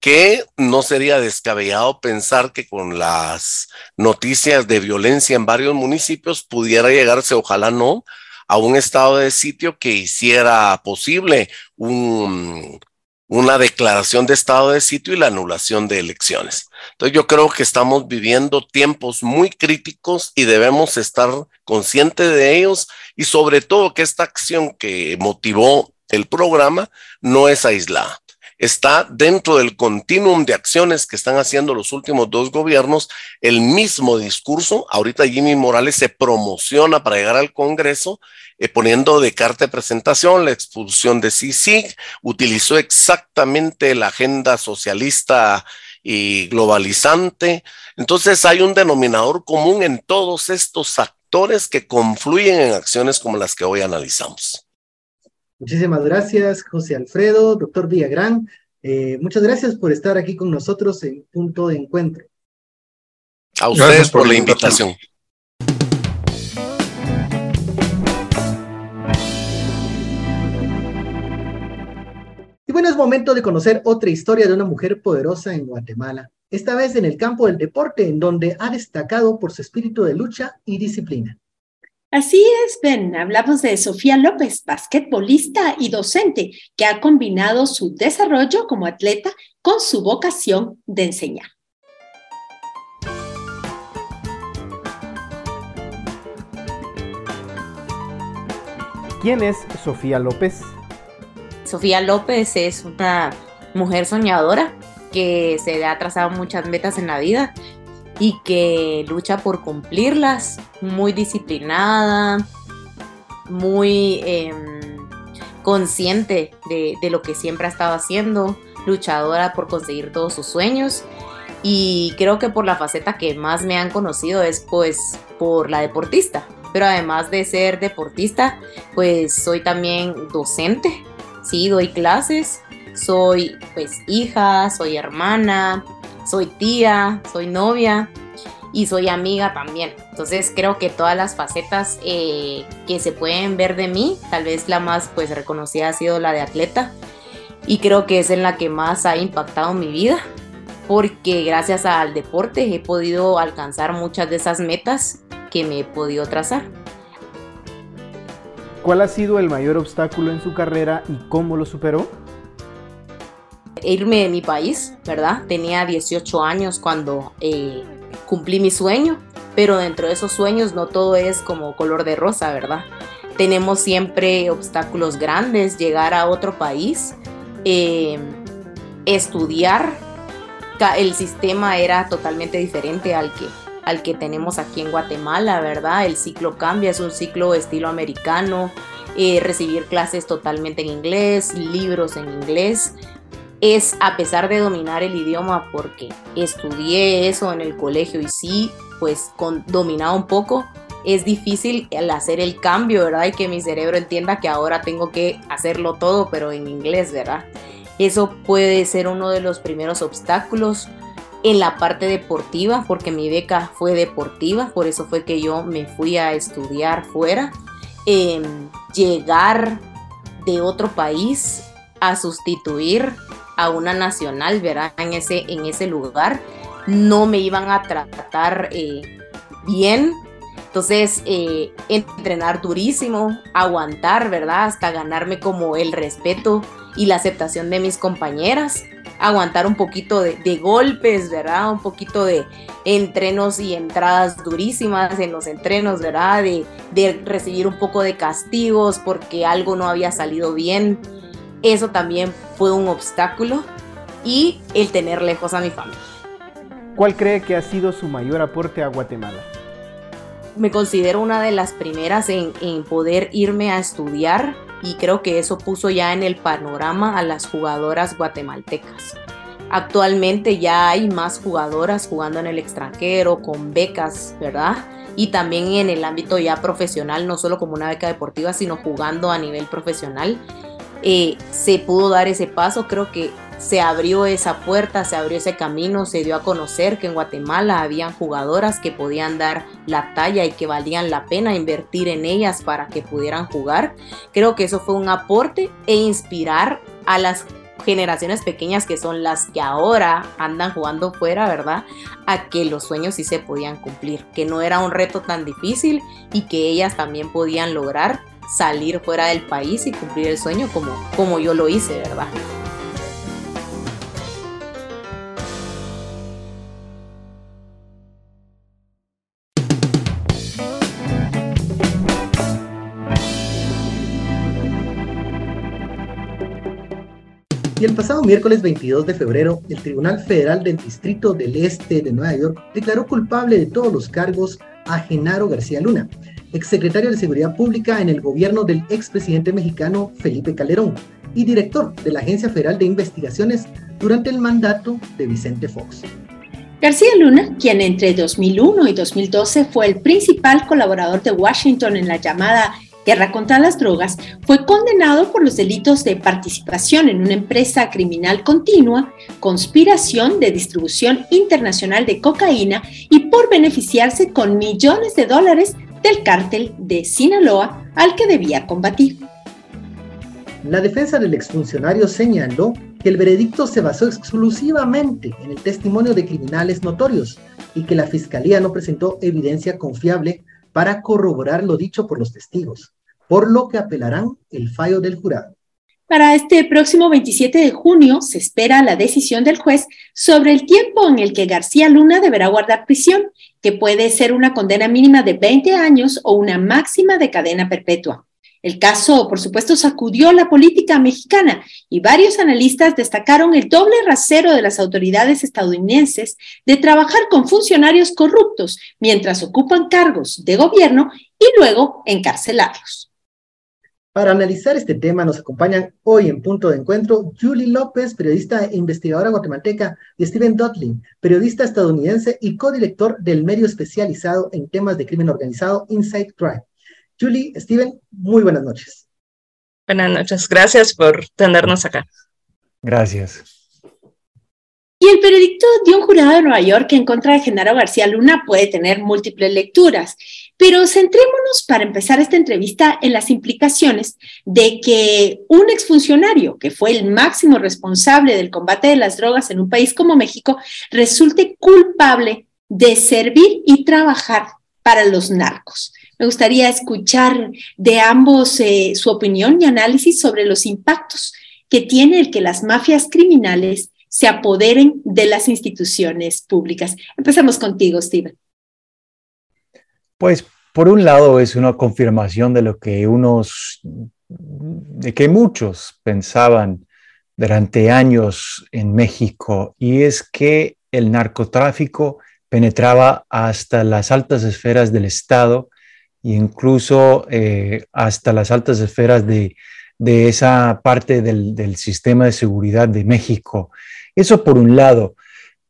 que no sería descabellado pensar que con las noticias de violencia en varios municipios pudiera llegarse, ojalá no, a un estado de sitio que hiciera posible un, una declaración de estado de sitio y la anulación de elecciones. Entonces yo creo que estamos viviendo tiempos muy críticos y debemos estar conscientes de ellos y sobre todo que esta acción que motivó el programa no es aislada está dentro del continuum de acciones que están haciendo los últimos dos gobiernos, el mismo discurso. Ahorita Jimmy Morales se promociona para llegar al Congreso eh, poniendo de carta de presentación la expulsión de CICIG, utilizó exactamente la agenda socialista y globalizante. Entonces hay un denominador común en todos estos actores que confluyen en acciones como las que hoy analizamos. Muchísimas gracias, José Alfredo, doctor Villagrán. Eh, muchas gracias por estar aquí con nosotros en Punto de Encuentro. A ustedes por, la invitación. Y bueno, es momento de conocer otra historia de una mujer poderosa en Guatemala, esta vez en el campo del deporte, en donde ha destacado por su espíritu de lucha y disciplina. Así es, Ben. Hablamos de Sofía López, basquetbolista y docente, que ha combinado su desarrollo como atleta con su vocación de enseñar. ¿Quién es Sofía López? Sofía López es una mujer soñadora que se ha trazado muchas metas en la vida y que lucha por cumplirlas, muy disciplinada, muy em, consciente de, de, lo que siempre ha estado haciendo, luchadora por conseguir todos sus sueños. Y creo que por la faceta que más me han conocido es pues por la deportista. Pero además de ser deportista, pues soy también docente, sí, doy clases, soy pues hija, soy hermana, soy tía, soy novia y soy amiga también. Entonces creo que todas las facetas eh, que se pueden ver de mí, tal vez la más pues reconocida ha sido la de atleta y creo que es en la que más ha impactado mi vida porque gracias al deporte he podido alcanzar muchas de esas metas que me he podido trazar. ¿Cuál ha sido el mayor obstáculo en su carrera y cómo lo superó? Irme de mi país, ¿verdad? Tenía 18 años cuando eh, cumplí mi sueño, pero dentro de esos sueños no todo es como color de rosa, ¿verdad? Tenemos siempre obstáculos grandes, llegar a otro país, eh, estudiar, el sistema era totalmente diferente al que, al que tenemos aquí en Guatemala, ¿verdad? El ciclo cambia, es un ciclo estilo americano, eh, recibir clases totalmente en inglés, libros en inglés, es a pesar de dominar el idioma, porque estudié eso en el colegio y sí, pues con, dominaba un poco, es difícil el hacer el cambio, ¿verdad? Y que mi cerebro entienda que ahora tengo que hacerlo todo, pero en inglés, ¿verdad? Eso puede ser uno de los primeros obstáculos en la parte deportiva, porque mi beca fue deportiva, por eso fue que yo me fui a estudiar fuera. llegar de otro país a sustituir a una nacional, ¿verdad? En ese, en ese lugar. No me iban a tratar eh, bien Entonces, eh, entrenar durísimo, aguantar, ¿verdad? Hasta ganarme como el respeto y la aceptación de mis compañeras, aguantar un poquito de, golpes, ¿verdad? Un poquito de entrenos y entradas durísimas en los entrenos, ¿verdad? De, de recibir un poco de castigos porque algo no había salido bien. Eso también fue un obstáculo y el tener lejos a mi familia. ¿Cuál cree que ha sido su mayor aporte a Guatemala? me considero una de las primeras en, poder irme a estudiar y creo que eso puso ya en el panorama a las jugadoras guatemaltecas. Actualmente ya hay más jugadoras jugando en el extranjero con becas, ¿verdad? Y también en el ámbito ya profesional, no solo como una beca deportiva, sino jugando a nivel profesional. Eh, se pudo dar ese paso, creo que se abrió esa puerta, se abrió ese camino, se dio a conocer que en Guatemala habían jugadoras que podían dar la talla y que valían la pena invertir en ellas para que pudieran jugar. Creo que eso fue un aporte e inspirar a las generaciones pequeñas que son las que ahora andan jugando fuera, ¿verdad? A que los sueños sí se podían cumplir, que no era un reto tan difícil y que ellas también podían lograr salir fuera del país y cumplir el sueño como, como yo lo hice, ¿verdad? Y el pasado miércoles 22 de febrero, el Tribunal Federal del Distrito del Este de Nueva York declaró culpable de todos los cargos a Genaro García Luna, exsecretario de Seguridad Pública en el gobierno del expresidente mexicano Felipe Calderón y director de la Agencia Federal de Investigaciones durante el mandato de Vicente Fox. García Luna, quien entre 2001 y 2012 fue el principal colaborador de Washington en la llamada Guerra contra las Drogas, fue condenado por los delitos de participación en una empresa criminal continua, conspiración de distribución internacional de cocaína y por beneficiarse con millones de dólares del cártel de Sinaloa al que debía combatir. La defensa del exfuncionario señaló que el veredicto se basó exclusivamente en el testimonio de criminales notorios y que la fiscalía no presentó evidencia confiable para corroborar lo dicho por los testigos, por lo que apelarán el fallo del jurado. Para este próximo 27 de junio se espera la decisión del juez sobre el tiempo en el que García Luna deberá guardar prisión, que puede ser una condena mínima de 20 años o una máxima de cadena perpetua. El caso, por supuesto, sacudió la política mexicana y varios analistas destacaron el doble rasero de las autoridades estadounidenses de trabajar con funcionarios corruptos mientras ocupan cargos de gobierno y luego encarcelarlos. Para analizar este tema nos acompañan hoy en punto de encuentro Julie López, periodista e investigadora guatemalteca, y Steven Dudley, periodista estadounidense y codirector del medio especializado en temas de crimen organizado Inside Crime. Julie, Steven, muy buenas noches. Buenas noches, gracias por tenernos acá. Gracias. Y el veredicto de un jurado de Nueva York en contra de Genaro García Luna puede tener múltiples lecturas, pero centrémonos para empezar esta entrevista en las implicaciones de que un exfuncionario, que fue el máximo responsable del combate de las drogas en un país como México, resulte culpable de servir y trabajar para los narcos. Me gustaría escuchar de ambos eh, su opinión y análisis sobre los impactos que tiene el que las mafias criminales se apoderen de las instituciones públicas. Empezamos contigo, Steven. Pues por un lado es una confirmación de lo que unos, de que muchos pensaban durante años en México, y es que el narcotráfico penetraba hasta las altas esferas del Estado e incluso eh, hasta las altas esferas de, esa parte del, sistema de seguridad de México. Eso por un lado,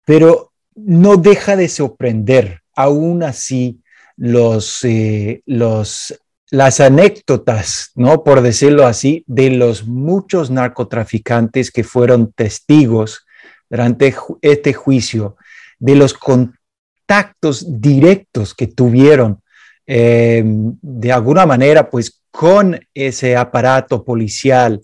pero no deja de sorprender aún así los, eh, los, las anécdotas, ¿no? por decirlo así, de los muchos narcotraficantes que fueron testigos durante este juicio, de los contactos directos que tuvieron Em, de alguna manera, pues con ese aparato policial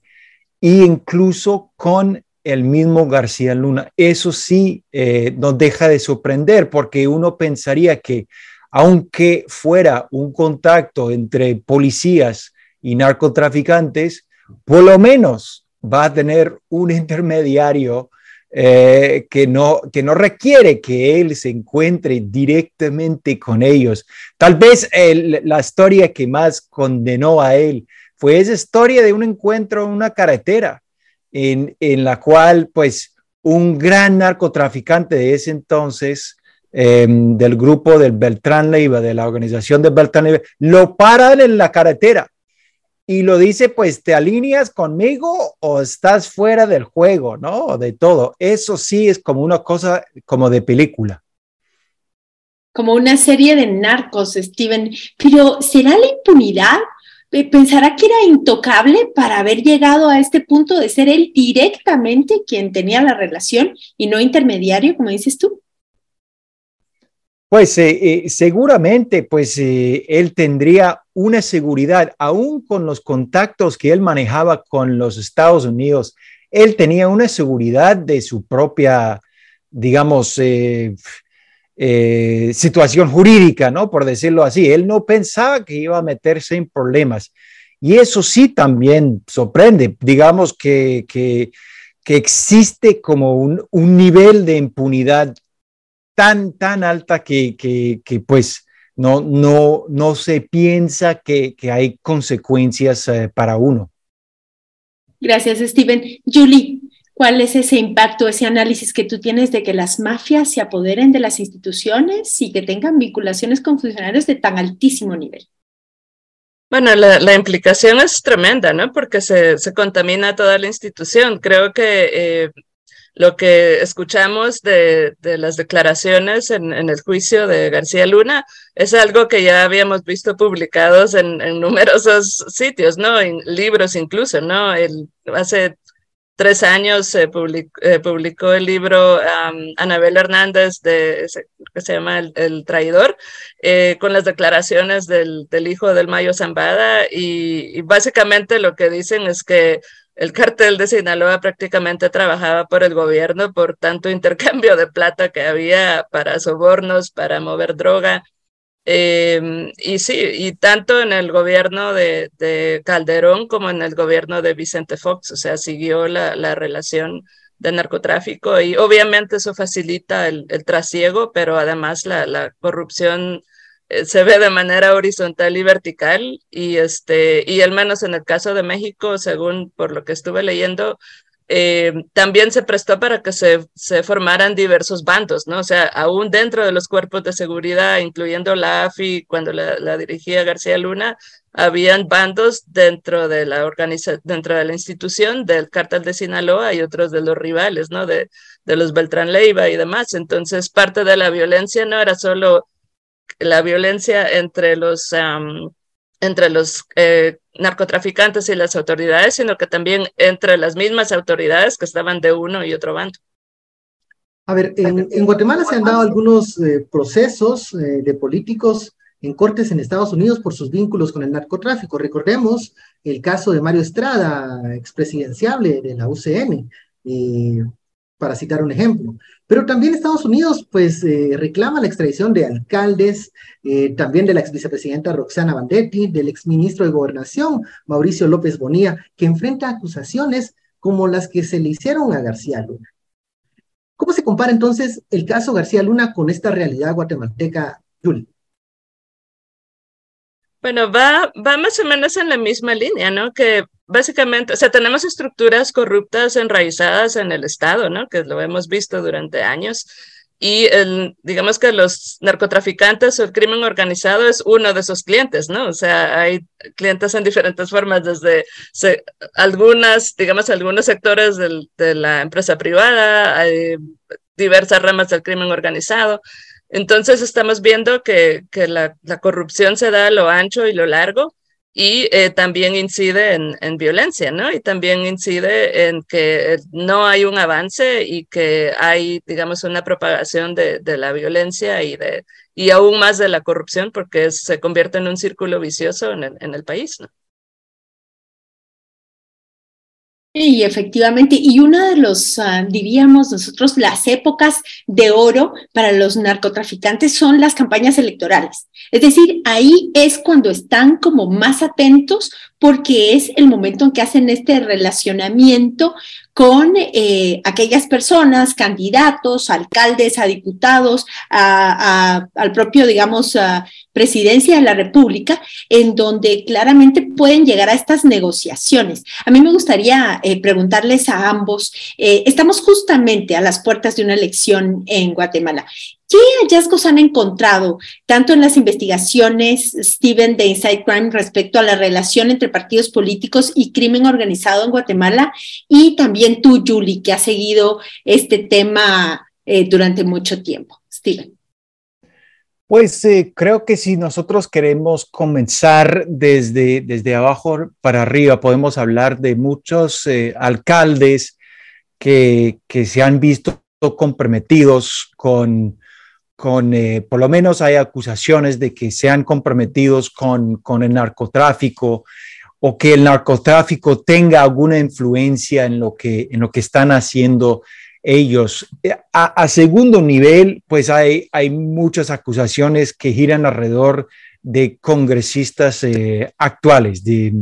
e incluso con el mismo García Luna. Eso sí eh, nos deja de sorprender porque uno pensaría que aunque fuera un contacto entre policías y narcotraficantes, por lo menos va a tener un intermediario eh, que, no, que no requiere que él se encuentre directamente con ellos. Tal vez la historia que más condenó a él fue esa historia de un encuentro en una carretera, en, en la cual pues un gran narcotraficante de ese entonces, em, del grupo del Beltrán Leiva, de la organización de Beltrán Leiva, lo paran en la carretera y lo dice, pues te alineas conmigo o estás fuera del juego, ¿no? De todo. Eso sí es como una cosa como de película. Como una serie de narcos, Steven. Pero ¿será la impunidad? Eh, ¿Pensará que era intocable para haber llegado a este punto de ser él directamente quien tenía la relación y no intermediario, como dices tú? Pues eh, eh, seguramente, pues eh, él tendría una seguridad, aún con los contactos que él manejaba con los Estados Unidos, él tenía una seguridad de su propia, digamos, situación jurídica, ¿no? Por decirlo así. Él no pensaba que iba a meterse en problemas. Y eso sí también sorprende, digamos que, que, existe como un, un nivel de impunidad tan, tan alta que, que, pues no, no, no se piensa que, que hay consecuencias eh, para uno. Gracias, Steven. Julie, ¿cuál es ese impacto, ese análisis que tú tienes de que las mafias se apoderen de las instituciones y que tengan vinculaciones con funcionarios de tan altísimo nivel? Bueno, la, la, implicación es tremenda, ¿no? Porque se, se, contamina toda la institución. Creo que eh, lo que escuchamos de, de las declaraciones en, el juicio de García Luna es algo que ya habíamos visto publicados en, en numerosos sitios, ¿no? En libros incluso, ¿no? El, hace tres años se publicó, eh, publicó el libro um, Anabel Hernández, de, que se llama El, Traidor, eh, con las declaraciones del, del, hijo del Mayo Zambada y, y básicamente lo que dicen es que el cartel de Sinaloa prácticamente trabajaba por el gobierno por tanto intercambio de plata que había para sobornos, para mover droga. Em, y sí, y tanto en el gobierno de, Calderón como en el gobierno de Vicente Fox, o sea, siguió la, la relación de narcotráfico y obviamente eso facilita el, el trasiego, pero además la, corrupción se ve de manera horizontal y vertical y este y al menos en el caso de México según por lo que estuve leyendo eh, también se prestó para que se, se formaran diversos bandos, ¿no? O sea, aún dentro de los cuerpos de seguridad, incluyendo la AFI, cuando la, la dirigía García Luna, habían bandos dentro de la organiza dentro de la institución del cártel de Sinaloa y otros de los rivales, ¿no? De, de los Beltrán Leiva y demás. Entonces, parte de la violencia no era solo la violencia entre los, entre los eh, narcotraficantes y las autoridades, sino que también entre las mismas autoridades que estaban de uno y otro bando. A ver, en, Guatemala se han dado algunos eh, procesos eh, de políticos en cortes en Estados Unidos por sus vínculos con el narcotráfico. Recordemos el caso de Mario Estrada, expresidenciable de la UCN para citar un ejemplo. Pero también Estados Unidos, pues, eh, reclama la extradición de alcaldes, eh, también de la ex vicepresidenta Roxana Bandetti, del ex ministro de Gobernación, Mauricio López Bonilla, que enfrenta acusaciones como las que se le hicieron a García Luna. ¿Cómo se compara entonces el caso García Luna con esta realidad guatemalteca, Julie? Bueno, va, va más o menos en la misma línea, ¿no? Que básicamente, o sea, tenemos estructuras corruptas enraizadas en el Estado, ¿no? Que lo hemos visto durante años. Y digamos que los narcotraficantes o el crimen organizado es uno de esos clientes, ¿no? O sea, hay clientes en diferentes formas, desde algunas, digamos, algunos sectores de la empresa privada, hay diversas ramas del crimen organizado. Entonces estamos viendo que, que la, la, corrupción se da a lo ancho y lo largo y eh, también incide en, en, violencia, ¿no? Y también incide en que no hay un avance y que hay, digamos, una propagación de, de la violencia y, de, y aún más de la corrupción porque se convierte en un círculo vicioso en el, en el país, ¿no? Y efectivamente, y una de los, ah, diríamos nosotros, las épocas de oro para los narcotraficantes son las campañas electorales. Es decir, ahí es cuando están como más atentos porque es el momento en que hacen este relacionamiento con eh, aquellas personas, candidatos, alcaldes, a diputados, al propio, digamos, presidencia de la República, en donde claramente pueden llegar a estas negociaciones. A mí me gustaría eh, preguntarles a ambos, eh, estamos justamente a las puertas de una elección en Guatemala. ¿Qué hallazgos han encontrado, tanto en las investigaciones, Steven, de Inside Crime respecto a la relación entre partidos políticos y crimen organizado en Guatemala? Y también tú, Julie, que has seguido este tema eh, durante mucho tiempo. Steven. Pues eh, creo que si nosotros queremos comenzar desde, desde abajo para arriba, podemos hablar de muchos eh, alcaldes que, que se han visto comprometidos con con, eh, por lo menos hay acusaciones de que sean comprometidos con, con, el narcotráfico o que el narcotráfico tenga alguna influencia en lo que, en lo que están haciendo ellos. Eh, a, segundo nivel, pues hay, hay muchas acusaciones que giran alrededor de congresistas eh, actuales, de,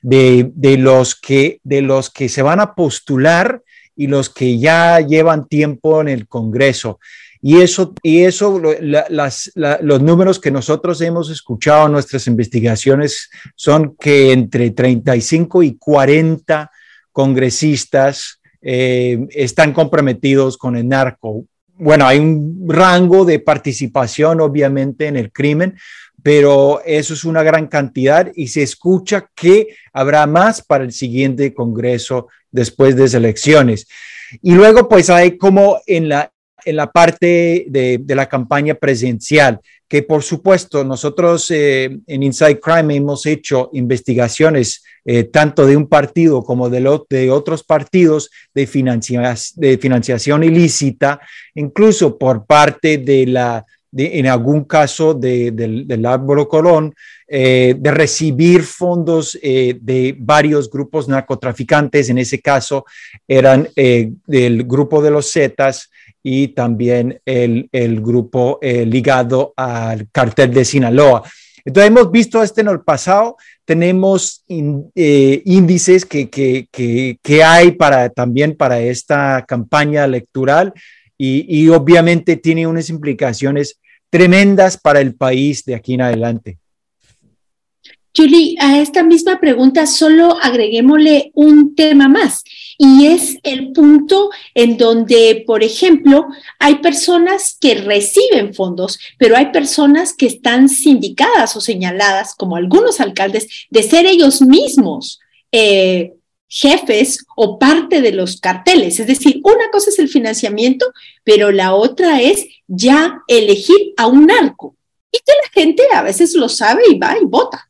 de, de, los que, de los que se van a postular y los que ya llevan tiempo en el Congreso. Y eso, y eso los números que nosotros hemos escuchado en nuestras investigaciones son que entre 35 y 40 congresistas eh, están comprometidos con el narco. Bueno, hay un rango de participación, obviamente, en el crimen, pero eso es una gran cantidad y se escucha que habrá más para el siguiente Congreso después de las elecciones. Y luego, pues hay como en la, en la parte de, la campaña presidencial, que por supuesto nosotros eh, en Inside Crime hemos hecho investigaciones eh, tanto de un partido como de, de otros partidos de, de financiación ilícita, incluso por parte de la, en algún caso del, del Álvaro Colón, eh, de recibir fondos de varios grupos narcotraficantes, en ese caso eran del grupo de los Zetas, y también el, el grupo eh, ligado al cartel de Sinaloa. Entonces hemos visto esto en el pasado, tenemos eh, índices que, que, que, que, hay para, también para esta campaña electoral y, y obviamente tiene unas implicaciones tremendas para el país de aquí en adelante. Julie, a esta misma pregunta solo agreguémosle un tema más y es el punto en donde, por ejemplo, hay personas que reciben fondos, pero hay personas que están sindicadas o señaladas, como algunos alcaldes, de ser ellos mismos. Eh, jefes o parte de los carteles. Es decir, una cosa es el financiamiento, pero la otra es ya elegir a un narco. Y que la gente a veces lo sabe y va y vota.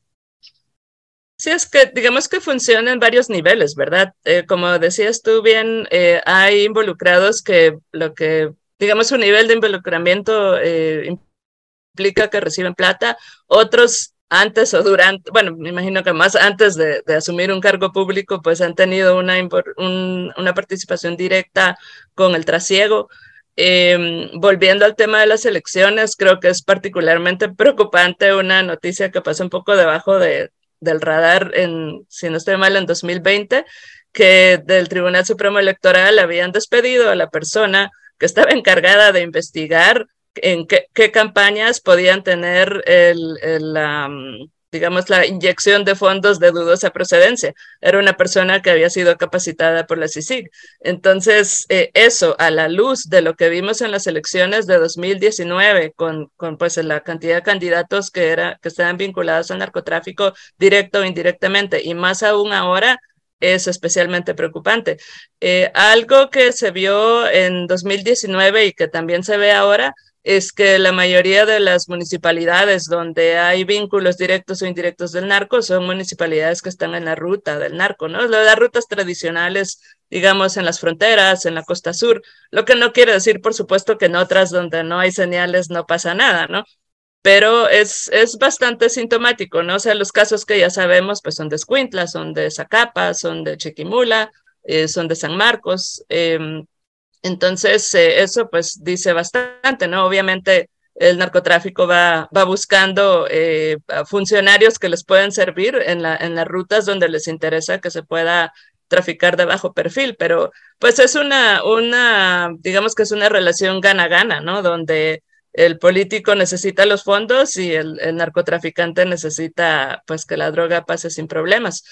Sí, es que digamos que funciona en varios niveles, ¿verdad? Eh, como decías tú bien, eh, hay involucrados que lo que, digamos, su nivel de involucramiento eh, implica que reciben plata, otros antes o durante, bueno, me imagino que más antes de, asumir un cargo público, pues han tenido una, una participación directa con el trasiego. Em, volviendo al tema de las elecciones, creo que es particularmente preocupante una noticia que pasa un poco debajo de, del radar, en, si no estoy mal, en 2020, que del Tribunal Supremo Electoral habían despedido a la persona que estaba encargada de investigar en qué, campañas podían tener el digamos, la inyección de fondos de dudosa procedencia. Era una persona que había sido capacitada por la CICIG. Entonces, eh, eso a la luz de lo que vimos en las elecciones de 2019, con, con pues la cantidad de candidatos que, era, que estaban vinculados al narcotráfico directo o indirectamente, y más aún ahora, es especialmente preocupante. Eh, algo que se vio en 2019 y que también se ve ahora es que la mayoría de las municipalidades donde hay vínculos directos o indirectos del narco son municipalidades que están en la ruta del narco, ¿no? Las rutas tradicionales, digamos, en las fronteras, en la costa sur, lo que no quiere decir, por supuesto, que en otras donde no hay señales no pasa nada, ¿no? Pero es, es bastante sintomático, ¿no? O sea, los casos que ya sabemos, pues son de Escuintla, son de Zacapa, son de Chiquimula, son de San Marcos. Em, entonces, eso pues dice bastante, ¿no? Obviamente el narcotráfico va, va buscando funcionarios que les pueden servir en, la, en las rutas donde les interesa que se pueda traficar de bajo perfil, pero pues es una, una, digamos que es una relación gana-gana, ¿no? Donde el político necesita los fondos y el, el, narcotraficante necesita pues que la droga pase sin problemas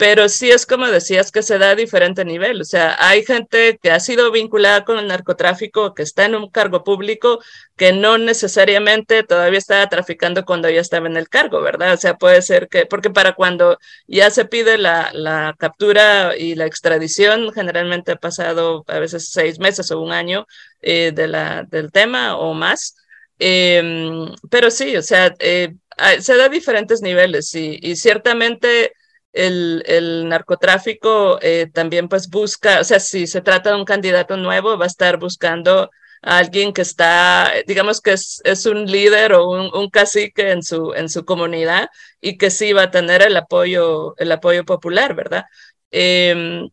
pero sí es como decías que se da a diferente nivel. O sea, hay gente que ha sido vinculada con el narcotráfico, que está en un cargo público, que no necesariamente todavía está traficando cuando ya estaba en el cargo, ¿verdad? O sea, puede ser que, porque para cuando ya se pide la, la captura y la extradición, generalmente ha pasado a veces seis meses o un año eh, de la, del tema o más. Eh, pero sí, o sea, eh, se da a diferentes niveles y, y ciertamente el, el narcotráfico eh, también pues busca, o sea, si se trata de un candidato nuevo, va a estar buscando a alguien que está, digamos que es, es un líder o un, un, cacique en su, en su comunidad y que sí va a tener el apoyo, el apoyo popular, ¿verdad? Eh,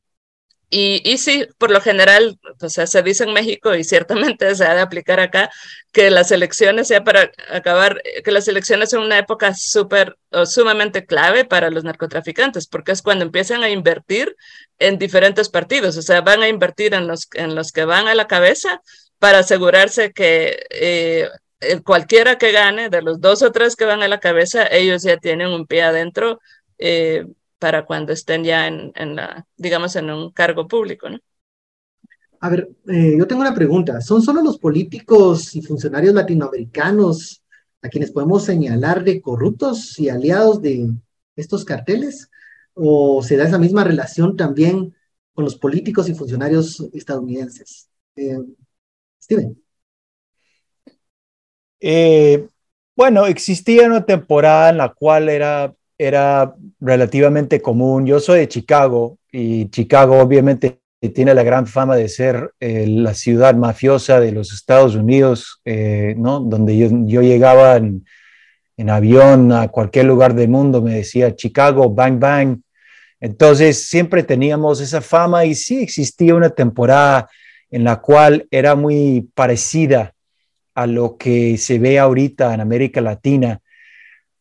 y, y, sí, por lo general, o sea, se dice en México y ciertamente se ha de aplicar acá, que las elecciones, sea para acabar, que las elecciones son una época súper o sumamente clave para los narcotraficantes, porque es cuando empiezan a invertir en diferentes partidos, o sea, van a invertir en los, en los que van a la cabeza para asegurarse que eh, cualquiera que gane, de los dos o tres que van a la cabeza, ellos ya tienen un pie adentro. Eh, para cuando estén ya en, en la, digamos, en un cargo público, ¿no? A ver, eh, yo tengo una pregunta. ¿Son solo los políticos y funcionarios latinoamericanos a quienes podemos señalar de corruptos y aliados de estos carteles? ¿O se da esa misma relación también con los políticos y funcionarios estadounidenses? Eh, Steven. Eh, bueno, existía una temporada en la cual era era relativamente común. Yo soy de Chicago y Chicago obviamente tiene la gran fama de ser eh, la ciudad mafiosa de los Estados Unidos, eh, ¿no? Donde yo, yo llegaba en, en, avión a cualquier lugar del mundo, me decía Chicago, bang, bang. Entonces siempre teníamos esa fama y sí existía una temporada en la cual era muy parecida a lo que se ve ahorita en América Latina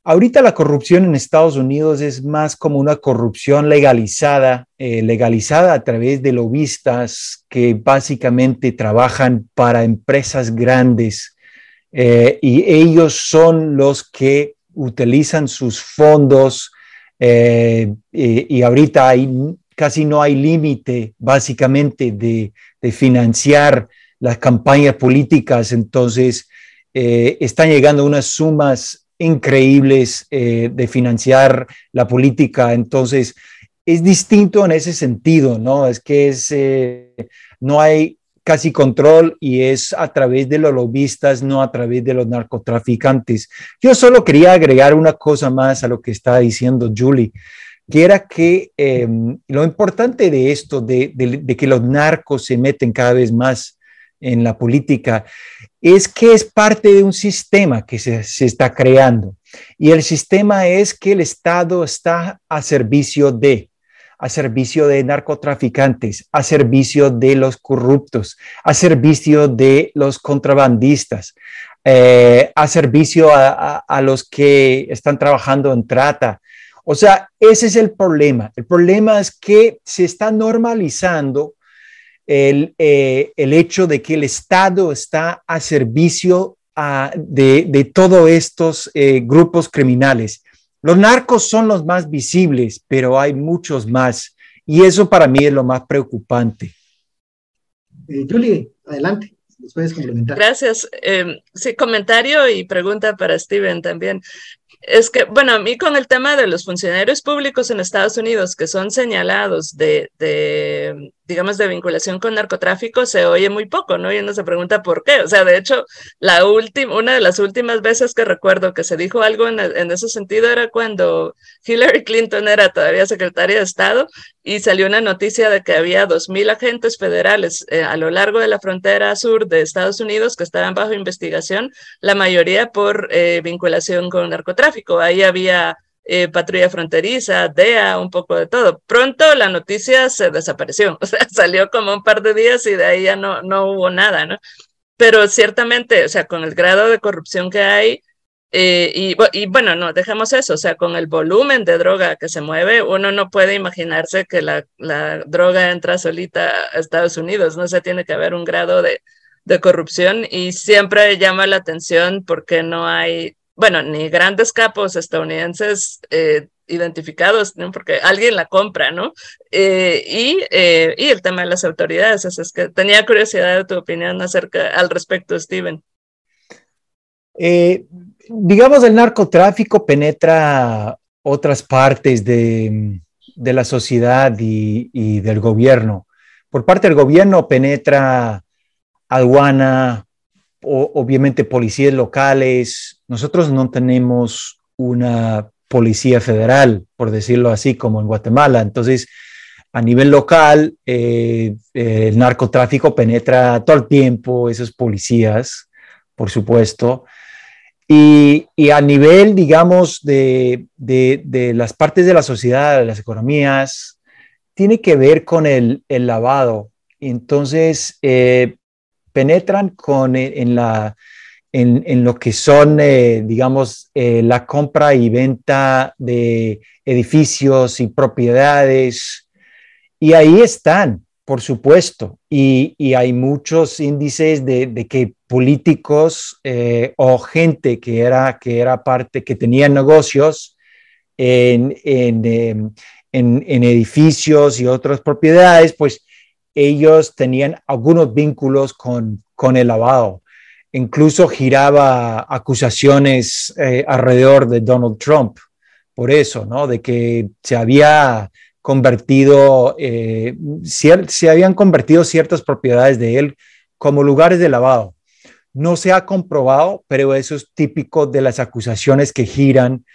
Ahorita la corrupción en Estados Unidos es más como una corrupción legalizada, eh, legalizada a través de lobistas que básicamente trabajan para empresas grandes eh, y ellos son los que utilizan sus fondos eh, y, ahorita hay, casi no hay límite básicamente de, de, financiar las campañas políticas, entonces están llegando unas sumas increíbles eh, de financiar la política. Entonces, es distinto en ese sentido, ¿no? Es que eh, no hay casi control y es a través de los lobistas, no a través de los narcotraficantes. Yo solo quería agregar una cosa más a lo que está diciendo Julie, que era que em, lo importante de esto, de, de que los narcos se meten cada vez más en la política, es que es parte de un sistema que se, está creando. Y el sistema es que el Estado está a servicio de, a servicio de narcotraficantes, a servicio de los corruptos, a servicio de los contrabandistas, eh, a servicio a, a, los que están trabajando en trata. O sea, ese es el problema. El problema es que se está normalizando el, eh, el hecho de que el Estado está a servicio ah, de, de todos estos eh, grupos criminales. Los narcos son los más visibles, pero hay muchos más. Y eso para mí es lo más preocupante. Eh, Julie, adelante. Puedes complementar. Gracias. sí, comentario y pregunta para Steven también. Es que, bueno, a mí con el tema de los funcionarios públicos en Estados Unidos que son señalados de, de digamos, de vinculación con narcotráfico se oye muy poco, ¿no? Y uno se pregunta por qué. O sea, de hecho, la última, una de las últimas veces que recuerdo que se dijo algo en, en, ese sentido era cuando Hillary Clinton era todavía secretaria de Estado y salió una noticia de que había dos mil agentes federales eh, a lo largo de la frontera sur de Estados Unidos que estaban bajo investigación, la mayoría por eh, vinculación con narcotráfico. Ahí había eh, patrulla fronteriza, DEA, un poco de todo. Pronto la noticia se desapareció, o sea, salió como un par de días y de ahí ya no, no hubo nada, ¿no? Pero ciertamente, o sea, con el grado de corrupción que hay, eh, y, y, bueno, no, dejemos eso, o sea, con el volumen de droga que se mueve, uno no puede imaginarse que la, la droga entra solita a Estados Unidos, no se tiene que haber un grado de, de corrupción y siempre llama la atención porque no hay bueno, ni grandes capos estadounidenses eh, identificados, porque alguien la compra, ¿no? Eh, y, eh, y, el tema de las autoridades, es que tenía curiosidad de tu opinión acerca al respecto, Steven. digamos, el narcotráfico penetra otras partes de, de la sociedad y, y, del gobierno. Por parte del gobierno penetra aduana, obviamente policías locales. Nosotros no tenemos una policía federal, por decirlo así, como en Guatemala. Entonces, a nivel local, eh, el narcotráfico penetra todo el tiempo esos policías, por supuesto. Y, a nivel, digamos, de, las partes de la sociedad, de las economías, tiene que ver con el, lavado. Entonces, eh, penetran con, eh, en, la, en, lo que son, eh, digamos, eh, la compra y venta de edificios y propiedades. Y ahí están, por supuesto. Y, y hay muchos índices de, que políticos o gente que era, que era parte, que tenía negocios en, en, em, en, en edificios y otras propiedades, pues ellos tenían algunos vínculos con, con el lavado. Incluso giraba acusaciones eh, alrededor de Donald Trump por eso, ¿no? De que se había convertido, eh, se habían convertido ciertas propiedades de él como lugares de lavado. No se ha comprobado, pero eso es típico de las acusaciones que giran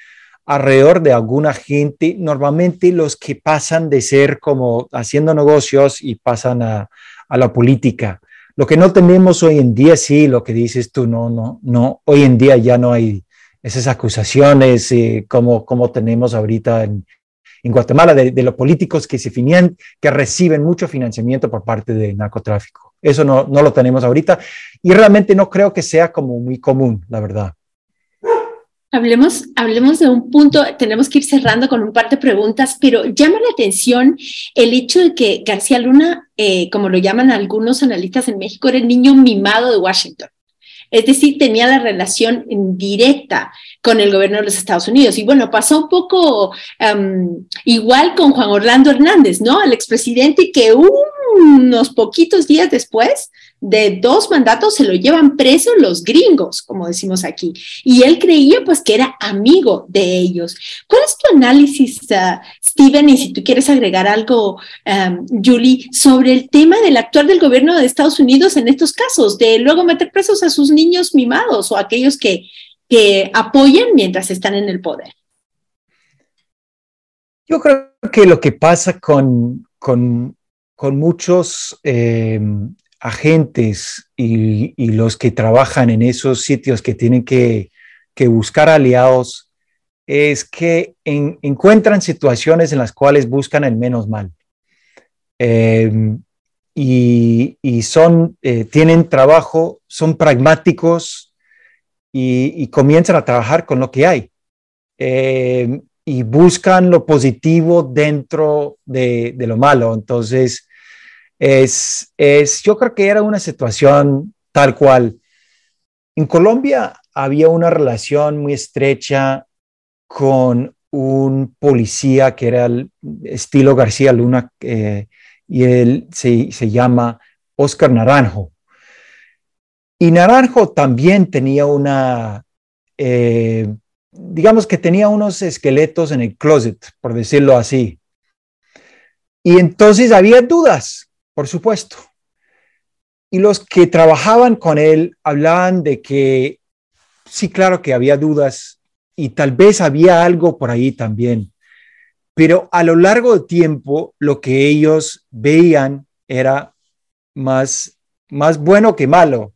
alrededor de alguna gente, normalmente los que pasan de ser como haciendo negocios y pasan a, la política. Lo que no tenemos hoy en día, sí, lo que dices tú, no, no, no, hoy en día ya no hay esas acusaciones eh, como, como tenemos ahorita en, Guatemala de, los políticos que se finían, que reciben mucho financiamiento por parte del narcotráfico. Eso no, no lo tenemos ahorita y realmente no creo que sea como muy común, la verdad. Hablemos, hablemos de un punto, tenemos que ir cerrando con un par de preguntas, pero llama la atención el hecho de que García Luna, eh, como lo llaman algunos analistas en México, era el niño mimado de Washington. Es decir, tenía la relación directa con el gobierno de los Estados Unidos. Y bueno, pasó un poco igual con Juan Orlando Hernández, ¿no? El expresidente que unos poquitos días después de dos mandatos se lo llevan preso los gringos, como decimos aquí. Y él creía pues que era amigo de ellos. ¿Cuál es tu análisis, uh, Steven? Y si tú quieres agregar algo, Julie, sobre el tema del actuar del gobierno de Estados Unidos en estos casos, de luego meter presos a sus niños mimados o aquellos que, que apoyan mientras están en el poder. Yo creo que lo que pasa con, con, muchos eh, agentes y, los que trabajan en esos sitios que tienen que, buscar aliados es que encuentran situaciones en las cuales buscan el menos mal. Em, y, son, eh, tienen trabajo, son pragmáticos y, comienzan a trabajar con lo que hay. Em, y buscan lo positivo dentro de, de lo malo. Entonces, es, es, yo creo que era una situación tal cual. En Colombia había una relación muy estrecha con un policía que era el estilo García Luna eh, y él se, se, llama Oscar Naranjo. Y Naranjo también tenía una, eh, digamos que tenía unos esqueletos en el closet, por decirlo así. Y entonces había dudas por supuesto. Y los que trabajaban con él hablaban de que sí, claro que había dudas y tal vez había algo por ahí también, pero a lo largo del tiempo lo que ellos veían era más, más bueno que malo.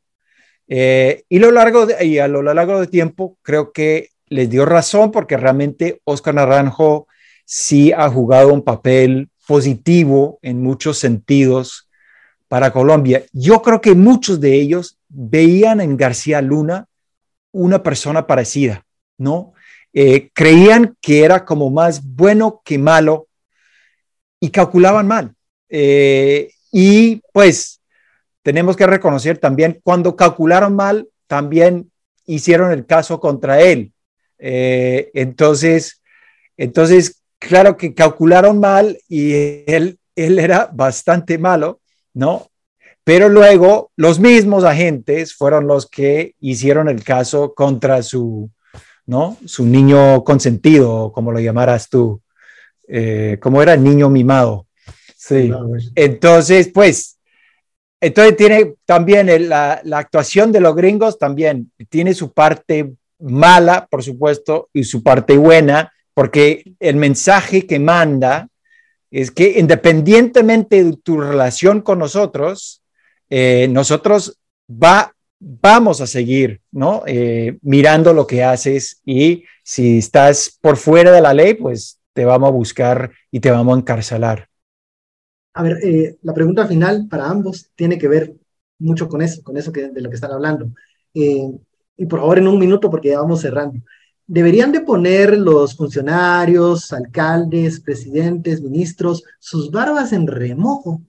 Eh, y, lo largo y a lo largo del tiempo creo que les dio razón porque realmente Oscar Naranjo sí ha jugado un papel positivo en muchos sentidos para Colombia. Yo creo que muchos de ellos veían en García Luna una persona parecida, ¿no? Eh, creían que era como más bueno que malo y calculaban mal. Eh, y pues tenemos que reconocer también, cuando calcularon mal, también hicieron el caso contra él. Eh, entonces, entonces, claro que calcularon mal y él, él era bastante malo, ¿no? Pero luego los mismos agentes fueron los que hicieron el caso contra su, ¿no? Su niño consentido, como lo llamaras tú, eh, como era el niño mimado. Sí. Entonces, pues, entonces tiene también la, la, actuación de los gringos, también tiene su parte mala, por supuesto, y su parte buena, porque el mensaje que manda es que independientemente de tu relación con nosotros, eh, nosotros va, vamos a seguir, ¿no? Eh, mirando lo que haces y si estás por fuera de la ley, pues te vamos a buscar y te vamos a encarcelar. A ver, eh, la pregunta final para ambos tiene que ver mucho con eso, con eso de lo que están hablando. y por favor, en un minuto, porque ya vamos cerrando deberían de poner los funcionarios, alcaldes, presidentes, ministros, sus barbas en remojo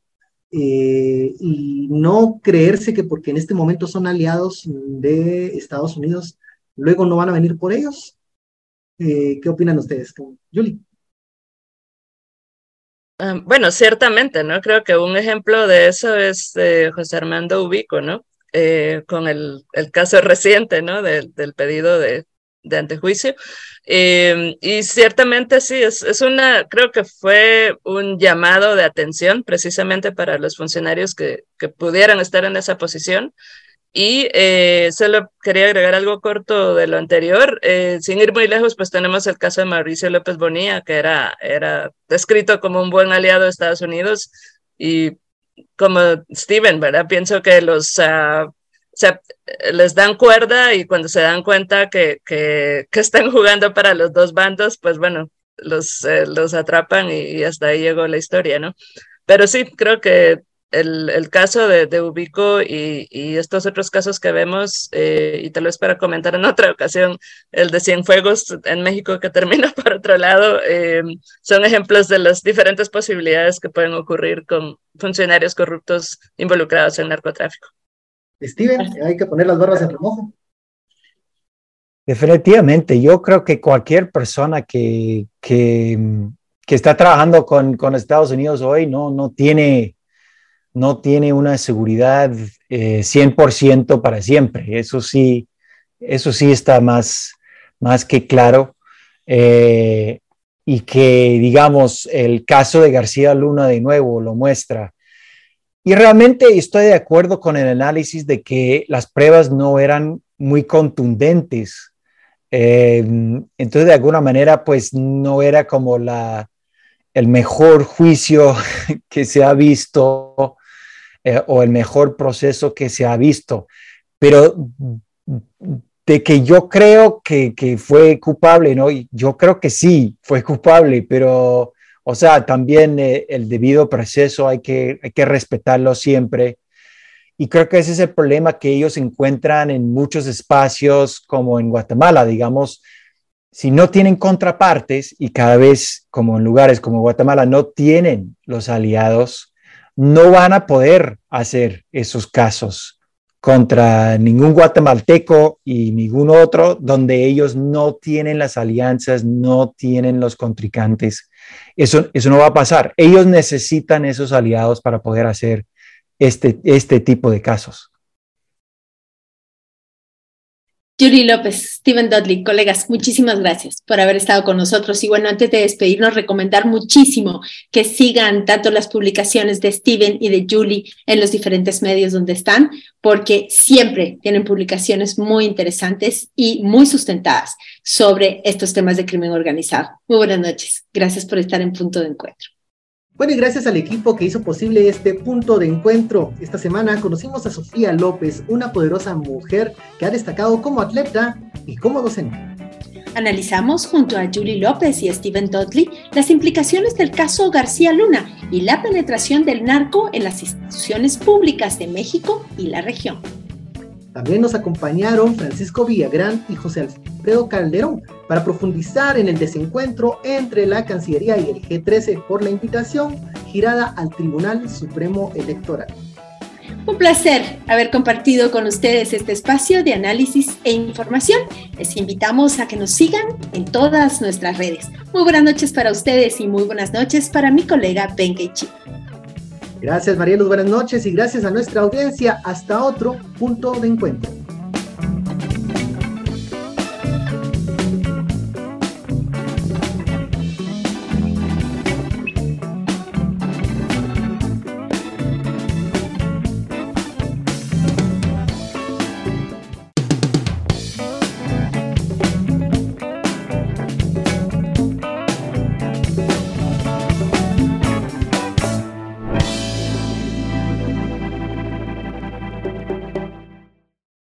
eh, y no creerse que porque en este momento son aliados de Estados Unidos, luego no van a venir por ellos. Eh, ¿Qué opinan ustedes? Julie. Ah, bueno, ciertamente, ¿no? Creo que un ejemplo de eso es José Armando Ubico, ¿no? Eh, con el, caso reciente, ¿no? del pedido de, de antejuicio. Em, y ciertamente sí, es, es, una, creo que fue un llamado de atención precisamente para los funcionarios que, que pudieran estar en esa posición. Y eh, solo quería agregar algo corto de lo anterior. Eh, sin ir muy lejos, pues tenemos el caso de Mauricio López Bonilla, que era, era descrito como un buen aliado de Estados Unidos. Y como Steven, ¿verdad? Pienso que los uh, sea, les dan cuerda y cuando se dan cuenta que, que, que están jugando para los dos bandos, pues bueno, los, eh, los atrapan y, hasta ahí llegó la historia, ¿no? Pero sí, creo que el, el caso de, de Ubico y, y, estos otros casos que vemos, eh, y tal vez para comentar en otra ocasión, el de Cienfuegos en México que termina por otro lado, eh, son ejemplos de las diferentes posibilidades que pueden ocurrir con funcionarios corruptos involucrados en narcotráfico. Steven, hay que poner las barras en remojo. Definitivamente, yo creo que cualquier persona que, que, que está trabajando con, con, Estados Unidos hoy no, no, tiene, no tiene una seguridad eh, 100% para siempre. Eso sí, eso sí está más, más que claro. Eh, y que, digamos, el caso de García Luna de nuevo lo muestra. Y realmente estoy de acuerdo con el análisis de que las pruebas no eran muy contundentes. Eh, entonces, de alguna manera, pues no era como la, el mejor juicio que se ha visto eh, o el mejor proceso que se ha visto. Pero de que yo creo que, que fue culpable, ¿no? Yo creo que sí, fue culpable, pero o sea, también eh, el debido proceso hay que, hay que respetarlo siempre. Y creo que ese es el problema que ellos encuentran en muchos espacios como en Guatemala, digamos, si no tienen contrapartes y cada vez como en lugares como Guatemala no tienen los aliados, no van a poder hacer esos casos contra ningún guatemalteco y ningún otro donde ellos no tienen las alianzas, no tienen los contrincantes eso, eso no va a pasar. Ellos necesitan esos aliados para poder hacer este, este tipo de casos. Julie López, Steven Dudley, colegas, muchísimas gracias por haber estado con nosotros. Y bueno, antes de despedirnos, recomendar muchísimo que sigan tanto las publicaciones de Steven y de Julie en los diferentes medios donde están, porque siempre tienen publicaciones muy interesantes y muy sustentadas sobre estos temas de crimen organizado. Muy buenas noches. Gracias por estar en punto de encuentro. Bueno, y gracias al equipo que hizo posible este punto de encuentro. Esta semana conocimos a Sofía López, una poderosa mujer que ha destacado como atleta y como docente. Analizamos junto a Julie López y Steven Dudley las implicaciones del caso García Luna y la penetración del narco en las instituciones públicas de México y la región. También nos acompañaron Francisco Villagrán y José Alfredo Calderón para profundizar en el desencuentro entre la Cancillería y el G13 por la invitación girada al Tribunal Supremo Electoral. Un placer haber compartido con ustedes este espacio de análisis e información. Les invitamos a que nos sigan en todas nuestras redes. Muy buenas noches para ustedes y muy buenas noches para mi colega Ben Chi. Gracias María Luz, buenas noches y gracias a nuestra audiencia. Hasta otro punto de encuentro.